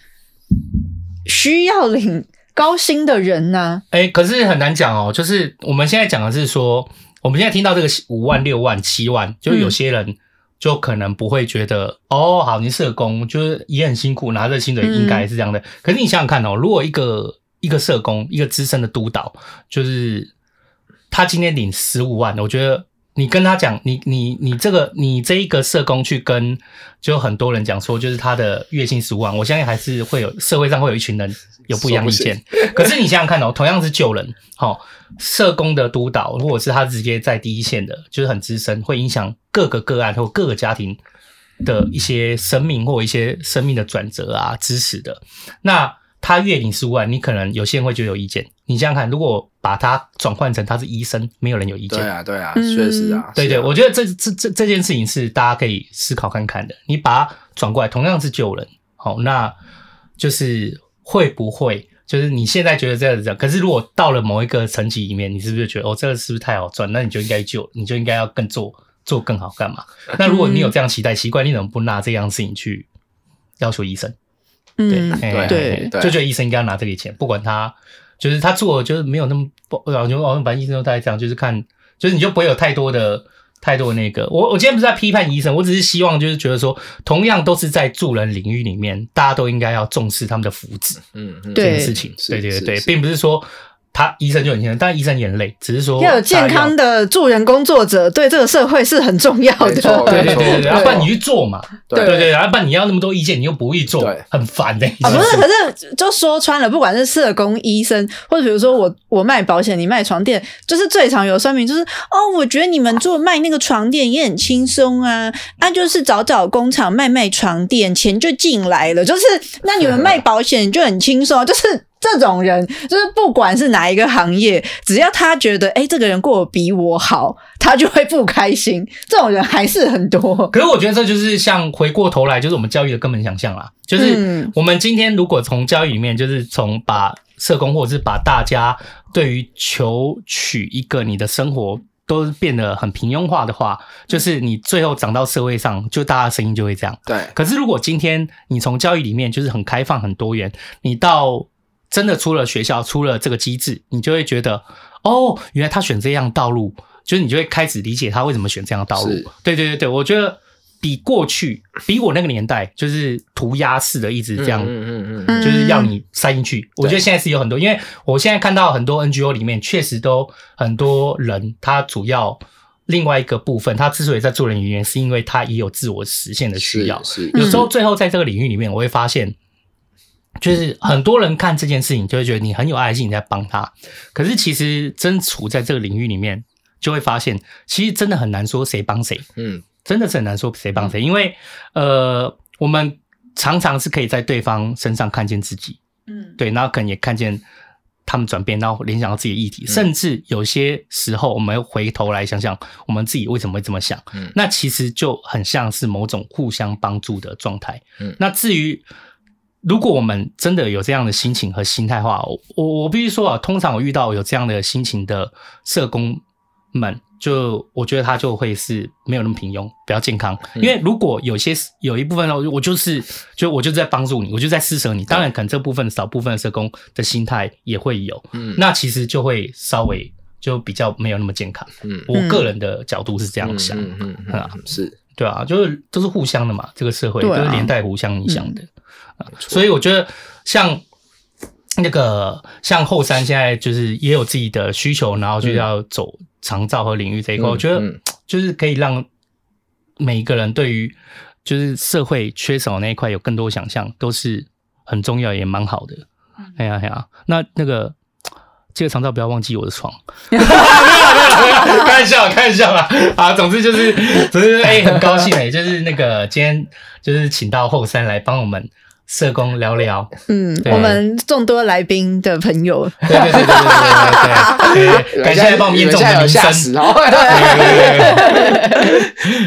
[SPEAKER 3] 需要领高薪的人呢、啊。
[SPEAKER 2] 哎、欸，可是很难讲哦，就是我们现在讲的是说，我们现在听到这个五万、六万、七万，就有些人。嗯就可能不会觉得哦，好，你社工就是也很辛苦，拿着薪水应该是这样的。嗯、可是你想想看哦，如果一个一个社工，一个资深的督导，就是他今天领十五万，我觉得你跟他讲，你你你这个你这一个社工去跟就很多人讲说，就是他的月薪十五万，我相信还是会有社会上会有一群人有不一样意见。可是你想想看哦，同样是救人，好、哦。社工的督导，或者是他直接在第一线的，就是很资深，会影响各个个案或各个家庭的一些生命或一些生命的转折啊，支持的。那他月领十五万，你可能有些人会觉得有意见。你想想看，如果把他转换成他是医生，没有人有意见。
[SPEAKER 4] 对啊，对啊，确实啊。
[SPEAKER 2] 对对，我觉得这这这这件事情是大家可以思考看看的。你把它转过来，同样是救人，好，那就是会不会？就是你现在觉得这样子这样，可是如果到了某一个层级里面，你是不是觉得哦，这个是不是太好赚？那你就应该救，你就应该要更做做更好干嘛？那如果你有这样期待，奇怪，你怎么不拿这样事情去要求医生？
[SPEAKER 3] 嗯，
[SPEAKER 2] 对对，就觉得医生应该要拿这个钱，不管他就是他做，就是没有那么不，然后就哦，反正医生都在这样，就是看，就是你就不会有太多的。太多那个，我我今天不是在批判医生，我只是希望就是觉得说，同样都是在助人领域里面，大家都应该要重视他们的福祉，嗯，这件事情，对对对对，并不是说。他医生就很轻松，但医生也很累，只是说
[SPEAKER 3] 要有健康的助人工作者，对这个社会是很重要的。
[SPEAKER 2] 对对对对，要 不然你去做嘛，对对对，要不然你要那么多意见，你又不会做，很烦的。啊，
[SPEAKER 3] 不是，可是就说穿了，不管是社工、医生，或者比如说我我卖保险，你卖床垫，就是最常有酸民就是哦，我觉得你们做卖那个床垫也很轻松啊，啊，就是找找工厂卖卖床垫，钱就进来了，就是那你们 卖保险就很轻松，就是。这种人就是不管是哪一个行业，只要他觉得哎、欸，这个人过得比我好，他就会不开心。这种人还是很多。
[SPEAKER 2] 可是我觉得这就是像回过头来，就是我们教育的根本想象啦。就是我们今天如果从教育里面，就是从把社工或者是把大家对于求取一个你的生活都变得很平庸化的话，就是你最后长到社会上，就大家声音就会这样。
[SPEAKER 4] 对。
[SPEAKER 2] 可是如果今天你从教育里面就是很开放、很多元，你到真的出了学校，出了这个机制，你就会觉得，哦，原来他选这样道路，就是你就会开始理解他为什么选这样的道路。对对对对，我觉得比过去，比我那个年代，就是涂鸦式的，一直这样，嗯嗯嗯，就是要你塞进去。我觉得现在是有很多，因为我现在看到很多 NGO 里面，确实都很多人，他主要另外一个部分，他之所以在做人语言，是因为他也有自我实现的需要。是，有时候最后在这个领域里面，我会发现。就是很多人看这件事情，就会觉得你很有爱心，你在帮他。可是其实真处在这个领域里面，就会发现，其实真的很难说谁帮谁。嗯，真的是很难说谁帮谁，因为呃，我们常常是可以在对方身上看见自己。嗯，对，然后可能也看见他们转变，然后联想到自己的议题，甚至有些时候，我们回头来想想，我们自己为什么会这么想？嗯，那其实就很像是某种互相帮助的状态。嗯，那至于。如果我们真的有这样的心情和心态的话，我我必须说啊，通常我遇到有这样的心情的社工们，就我觉得他就会是没有那么平庸，比较健康。因为如果有些有一部分呢，我就是就我就在帮助你，我就在施舍你。当然，可能这部分少部分的社工的心态也会有，嗯，那其实就会稍微就比较没有那么健康。嗯，我个人的角度是这样想，嗯嗯啊，是对啊，就是都是互相的嘛，这个社会都是连带互相影响的。所以我觉得，像那个像后山现在就是也有自己的需求，然后就要走长照和领域这一块。我觉得就是可以让每一个人对于就是社会缺少那一块有更多想象，都是很重要也蛮好的。哎呀哎呀，那那个这个长照不要忘记我的床。开玩笑，开玩笑啦。啊，总之就是，总之哎，很高兴哎，就是那个今天就是请到后山来帮我们。社工聊聊，
[SPEAKER 3] 嗯，我们众多来宾的朋友，
[SPEAKER 2] 对对对对对对对，感谢来帮我们验证的名声，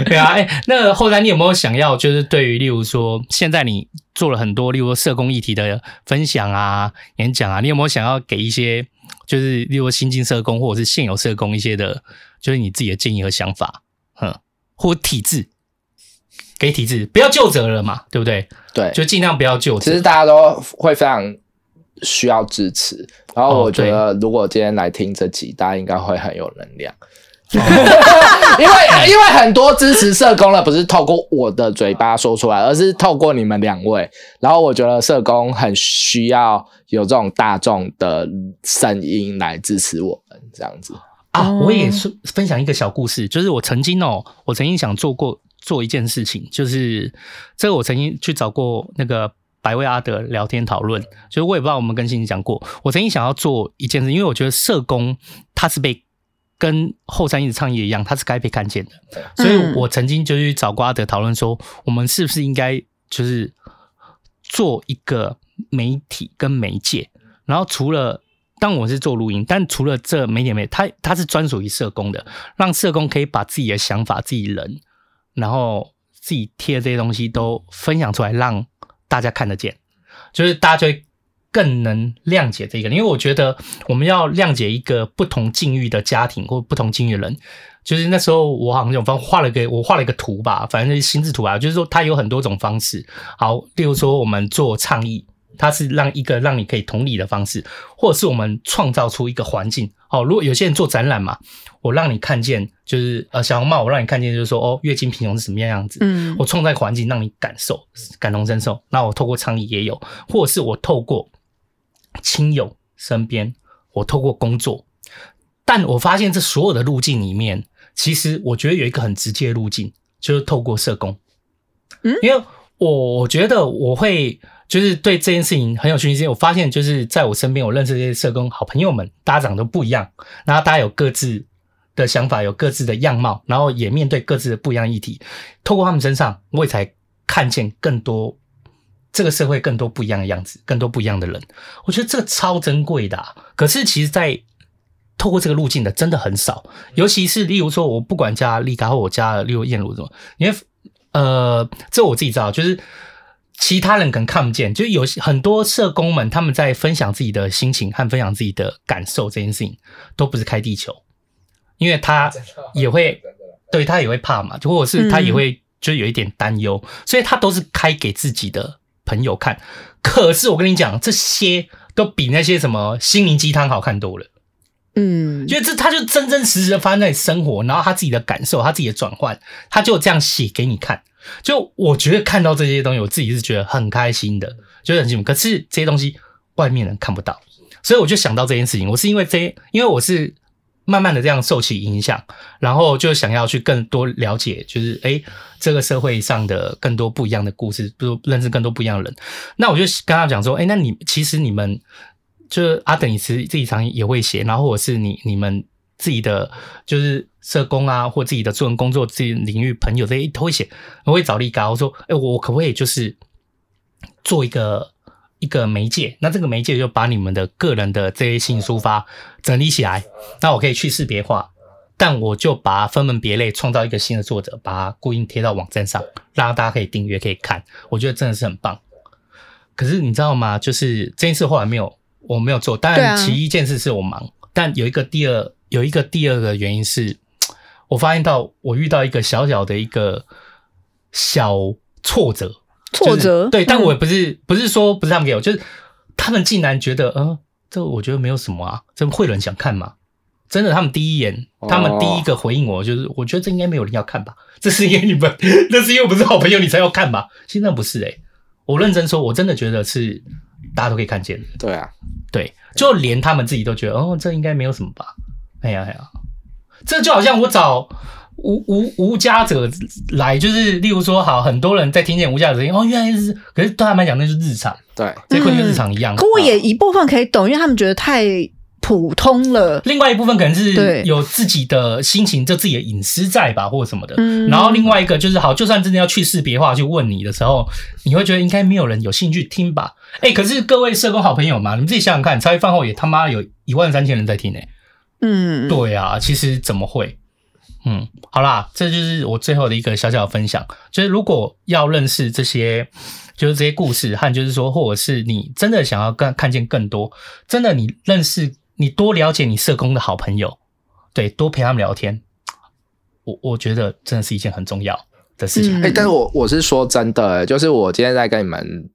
[SPEAKER 2] 对啊，哎，那个后来你有没有想要，就是对于例如说，现在你做了很多，例如说社工议题的分享啊、演讲啊，你有没有想要给一些，就是例如新进社工或者是现有社工一些的，就是你自己的建议和想法，哼，或体制？给体制，不要就责了嘛，对不对？
[SPEAKER 4] 对，
[SPEAKER 2] 就尽量不要就责。
[SPEAKER 4] 其实大家都会非常需要支持，然后我觉得如果今天来听这集，大家应该会很有能量。哦、因为因为很多支持社工的不是透过我的嘴巴说出来，而是透过你们两位。然后我觉得社工很需要有这种大众的声音来支持我们，这样子
[SPEAKER 2] 啊。我也是分享一个小故事，就是我曾经哦，我曾经想做过。做一件事情，就是这个我曾经去找过那个百威阿德聊天讨论，就是我也不知道我们跟心怡讲过，我曾经想要做一件事，因为我觉得社工他是被跟后山一直倡议一样，他是该被看见的，所以我曾经就去找过阿德讨论说，我们是不是应该就是做一个媒体跟媒介，然后除了当我是做录音，但除了这媒体媒，他他是专属于社工的，让社工可以把自己的想法、自己人。然后自己贴的这些东西都分享出来，让大家看得见，就是大家就会更能谅解这个。因为我觉得我们要谅解一个不同境遇的家庭或不同境遇的人，就是那时候我好像有方画了一个我画了一个图吧，反正就是心智图啊，就是说它有很多种方式。好，例如说我们做倡议。它是让一个让你可以同理的方式，或者是我们创造出一个环境。好，如果有些人做展览嘛，我让你看见，就是呃小红帽，我让你看见，就是说哦，月经贫穷是什么样样子。嗯，我创造环境让你感受，感同身受。那我透过倡议也有，或者是我透过亲友身边，我透过工作。但我发现这所有的路径里面，其实我觉得有一个很直接的路径，就是透过社工。嗯，因为我我觉得我会。就是对这件事情很有兴趣，我发现就是在我身边，我认识这些社工好朋友们，大家长得不一样，然后大家有各自的想法，有各自的样貌，然后也面对各自的不一样议题。透过他们身上，我也才看见更多这个社会更多不一样的样子，更多不一样的人。我觉得这个超珍贵的。可是其实，在透过这个路径的真的很少，尤其是例如说，我不管加丽卡或我加了例如燕如什么，因为呃，这我自己知道，就是其他人可能看不见，就有很多社工们他们在分享自己的心情和分享自己的感受这件事情，都不是开地球，因为他也会对他也会怕嘛，就或者是他也会就有一点担忧，所以他都是开给自己的朋友看。可是我跟你讲，这些都比那些什么心灵鸡汤好看多了。
[SPEAKER 3] 嗯，
[SPEAKER 2] 因为这他就真真实实的发生在你生活，然后他自己的感受，他自己的转换，他就这样写给你看。就我觉得看到这些东西，我自己是觉得很开心的，觉得很幸福。可是这些东西外面人看不到，所以我就想到这件事情。我是因为这些，因为我是慢慢的这样受其影响，然后就想要去更多了解，就是诶这个社会上的更多不一样的故事，不认识更多不一样的人。那我就跟他讲说，诶那你其实你们。就是阿等，你自己常也会写，然后或者是你你们自己的就是社工啊，或自己的助人工作自己领域朋友这些都会写，我会找立高我说，哎，我可不可以就是做一个一个媒介？那这个媒介就把你们的个人的这些信抒发整理起来，那我可以去识别化，但我就把它分门别类，创造一个新的作者，把它固定贴到网站上，让大家可以订阅可以看，我觉得真的是很棒。可是你知道吗？就是这件事后来没有。我没有做，当然其一件事是我忙，啊、但有一个第二有一个第二个原因是，我发现到我遇到一个小小的一个小挫折，
[SPEAKER 3] 挫折、
[SPEAKER 2] 就是、对，但我也不是、嗯、不是说不是他们给我，就是他们竟然觉得，嗯、呃，这我觉得没有什么啊，这会有人想看吗？真的，他们第一眼，他们第一个回应我就是，我觉得这应该没有人要看吧，这是因为你们，那是因为不是好朋友你才要看吧？现在不是诶、欸、我认真说，我真的觉得是。大家都可以看见，
[SPEAKER 4] 对啊，
[SPEAKER 2] 对，就连他们自己都觉得，哦，这应该没有什么吧？哎呀哎呀，这就好像我找无无无家者来，就是例如说，好，很多人在听见无家者声音，哦，原来是，可是对他们来讲，那是日常，
[SPEAKER 4] 对，
[SPEAKER 2] 这跟日常一样。
[SPEAKER 3] 可我也一部分可以懂，因为他们觉得太。普通了，
[SPEAKER 2] 另外一部分可能是有自己的心情，就自己的隐私在吧，或者什么的。
[SPEAKER 3] 嗯，
[SPEAKER 2] 然后另外一个就是，好，就算真的要去识别化去问你的时候，你会觉得应该没有人有兴趣听吧？哎，可是各位社工好朋友嘛，你们自己想想看，茶余饭后也他妈有一万三千人在听呢。
[SPEAKER 3] 嗯，
[SPEAKER 2] 对啊，其实怎么会？嗯，好啦，这就是我最后的一个小小的分享，就是如果要认识这些，就是这些故事，和就是说，或者是你真的想要更看见更多，真的你认识。你多了解你社工的好朋友，对，多陪他们聊天，我我觉得真的是一件很重要的事情。
[SPEAKER 4] 哎、嗯欸，但是我我是说真的，就是我今天在跟你们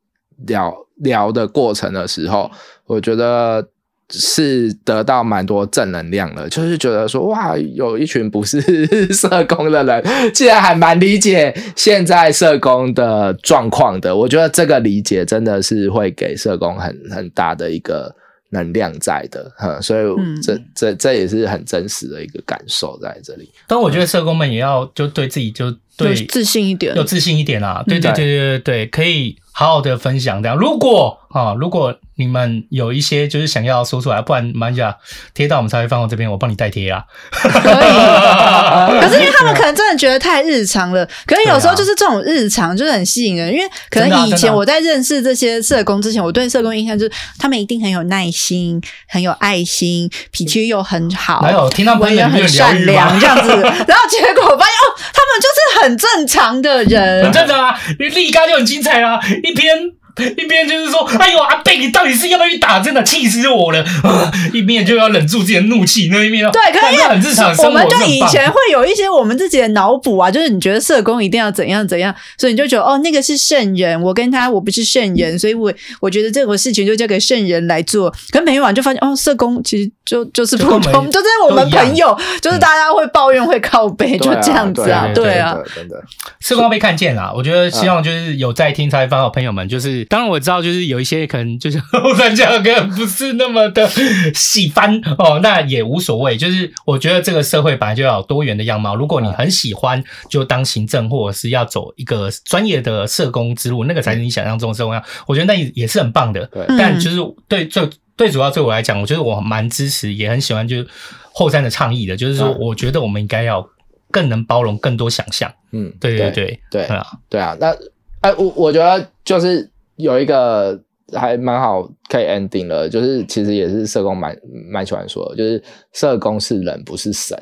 [SPEAKER 4] 聊聊的过程的时候，我觉得是得到蛮多正能量的，就是觉得说哇，有一群不是 社工的人，竟然还蛮理解现在社工的状况的。我觉得这个理解真的是会给社工很很大的一个。能量在的，哈，所以这、嗯、这这也是很真实的一个感受在这里。
[SPEAKER 2] 但我觉得社工们也要就对自己就对。
[SPEAKER 3] 自信一点，
[SPEAKER 2] 有自信一点啊，对对对对。对对，可以好好的分享。这样。如果啊，如果。你们有一些就是想要说出来，不然马甲贴到我们才会放到这边，我帮你代贴啊。可
[SPEAKER 3] 以，可是因为他们可能真的觉得太日常了。可是有时候就是这种日常就是很吸引人，因为可能以前我在认识这些社工之前，我对社工印象就是他们一定很有耐心、很有爱心，脾气又很好，
[SPEAKER 2] 还有？听到朋友
[SPEAKER 3] 很善良这样子。然后结果我发现哦，他们就是很很正常的人，
[SPEAKER 2] 很正常啊。你立竿就很精彩啊，一篇。一边就是说，哎呦，阿贝，你到底是要不要去打针的？气死我了！啊、一边就要忍住自己的怒气，那一面
[SPEAKER 3] 对，可是
[SPEAKER 2] 很日常生活。
[SPEAKER 3] 我们就以前会有一些我们自己的脑补啊，就是你觉得社工一定要怎样怎样，所以你就觉得哦，那个是圣人，我跟他我不是圣人，所以我我觉得这个事情就交给圣人来做。可是每一晚就发现哦，社工其实就就是普通，就是我们朋友，就是大家会抱怨、嗯、会靠背，就这样子啊，对啊，
[SPEAKER 4] 真的，
[SPEAKER 2] 社工被看见了。我觉得希望就是有在听采访的朋友们，就是。当然我知道，就是有一些可能就是后三甲可能不是那么的喜欢哦，那也无所谓。就是我觉得这个社会本来就要有多元的样貌。如果你很喜欢，就当行政或者是要走一个专业的社工之路，那个才是你想象中的社工样。我觉得那也是很棒的。对，但就是对最最主要对我来讲，我觉得我蛮支持，也很喜欢就是后山的倡议的，就是说我觉得我们应该要更能包容更多想象。嗯，对对对
[SPEAKER 4] 对对啊，对啊。那哎，我我觉得就是。有一个还蛮好可以 ending 了，就是其实也是社工蛮蛮喜欢说的，就是社工是人不是神。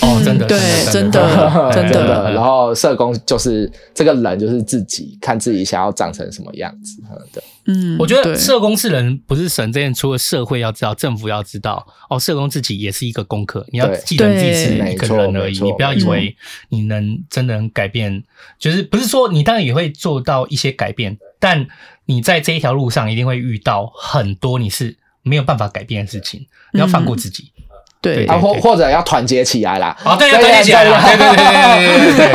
[SPEAKER 2] 哦，真的，
[SPEAKER 3] 对，真的，真的。
[SPEAKER 4] 然后社工就是这个人，就是自己看自己想要长成什么样子的。
[SPEAKER 3] 嗯，
[SPEAKER 2] 我觉得社工是人不是神这件，除了社会要知道，政府要知道，哦，社工自己也是一个功课。你要记得自己是一个人而已，你不要以为你能真的能改变，就是不是说你当然也会做到一些改变，但你在这一条路上一定会遇到很多你是没有办法改变的事情，你要放过自己。
[SPEAKER 3] 对，
[SPEAKER 4] 啊，或或者要团结起来啦。
[SPEAKER 2] 哦，对，团结起来啦。对对对对对对对。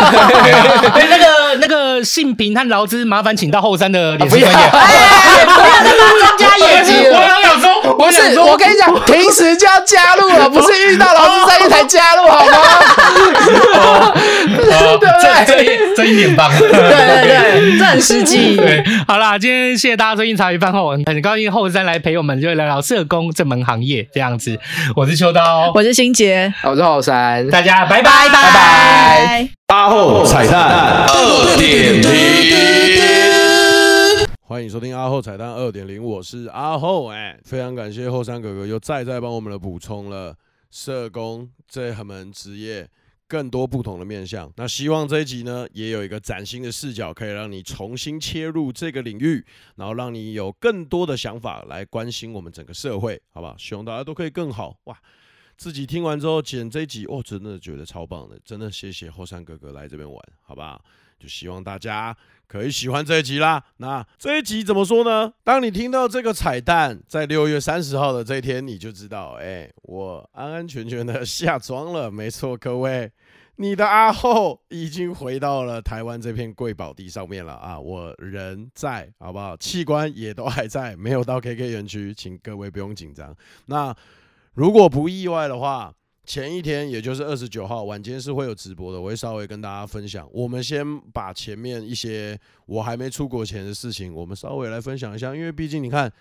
[SPEAKER 2] 对，那个那个信平和劳资，麻烦请到后山的脸书专页。
[SPEAKER 3] 哎，不要再增加业绩了。
[SPEAKER 2] 我想说，
[SPEAKER 4] 不是，我跟你讲，平时就要加入了，不是遇到劳资专业才加入，好吗？
[SPEAKER 2] 对对对，这一点棒。对对
[SPEAKER 3] 对，这很实际。
[SPEAKER 2] 对，好啦，今天谢谢大家收听茶余饭后，很高兴后山来陪我们，就聊聊社工这门行业这样子。我是秋刀。
[SPEAKER 3] 我是新杰，
[SPEAKER 4] 我是后山，
[SPEAKER 2] 大家拜拜
[SPEAKER 3] 拜拜拜。
[SPEAKER 5] 阿后彩蛋二点零，欢迎收听阿后彩蛋二点零，我是阿后，哎，非常感谢后山哥哥又再再帮我们的补充了社工这门职业更多不同的面向。那希望这一集呢，也有一个崭新的视角，可以让你重新切入这个领域，然后让你有更多的想法来关心我们整个社会，好不好？希望大家都可以更好哇。自己听完之后剪这一集，哦，真的觉得超棒的，真的谢谢后山哥哥来这边玩，好不好？就希望大家可以喜欢这一集啦。那这一集怎么说呢？当你听到这个彩蛋，在六月三十号的这一天，你就知道，哎、我安安全全的下庄了。没错，各位，你的阿后已经回到了台湾这片贵宝地上面了啊！我人在，好不好？器官也都还在，没有到 KK 园区，请各位不用紧张。那。如果不意外的话，前一天也就是二十九号晚间是会有直播的，我会稍微跟大家分享。我们先把前面一些我还没出国前的事情，我们稍微来分享一下。因为毕竟你看，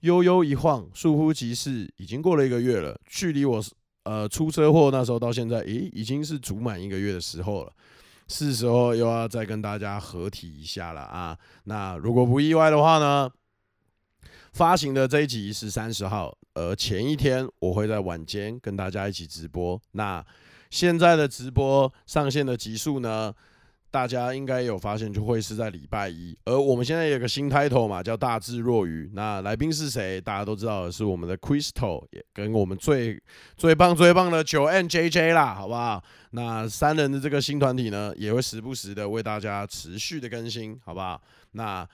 [SPEAKER 5] 悠悠一晃，倏忽即逝，已经过了一个月了，距离我呃出车祸那时候到现在，诶，已经是足满一个月的时候了，是时候又要再跟大家合体一下了啊。那如果不意外的话呢，发行的这一集是三十号。而前一天我会在晚间跟大家一起直播。那现在的直播上线的集数呢，大家应该有发现，就会是在礼拜一。而我们现在有个新 title 嘛，叫大智若愚。那来宾是谁？大家都知道的是我们的 Crystal，也跟我们最最棒最棒的九 N JJ 啦，好不好？那三人的这个新团体呢，也会时不时的为大家持续的更新，好不好？那。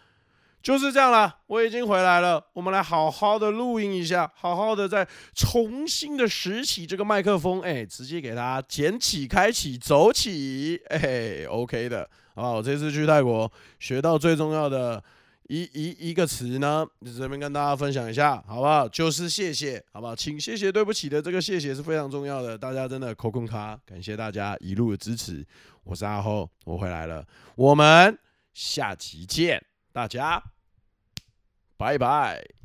[SPEAKER 5] 就是这样了，我已经回来了。我们来好好的录音一下，好好的再重新的拾起这个麦克风，哎，直接给它捡起、开启、走起，哎，OK 的，好不好？我这次去泰国学到最重要的一一一个词呢，就这边跟大家分享一下，好不好？就是谢谢，好不好？请谢谢对不起的这个谢谢是非常重要的，大家真的扣空卡，感谢大家一路的支持。我是阿后，我回来了，我们下期见。大家，拜拜。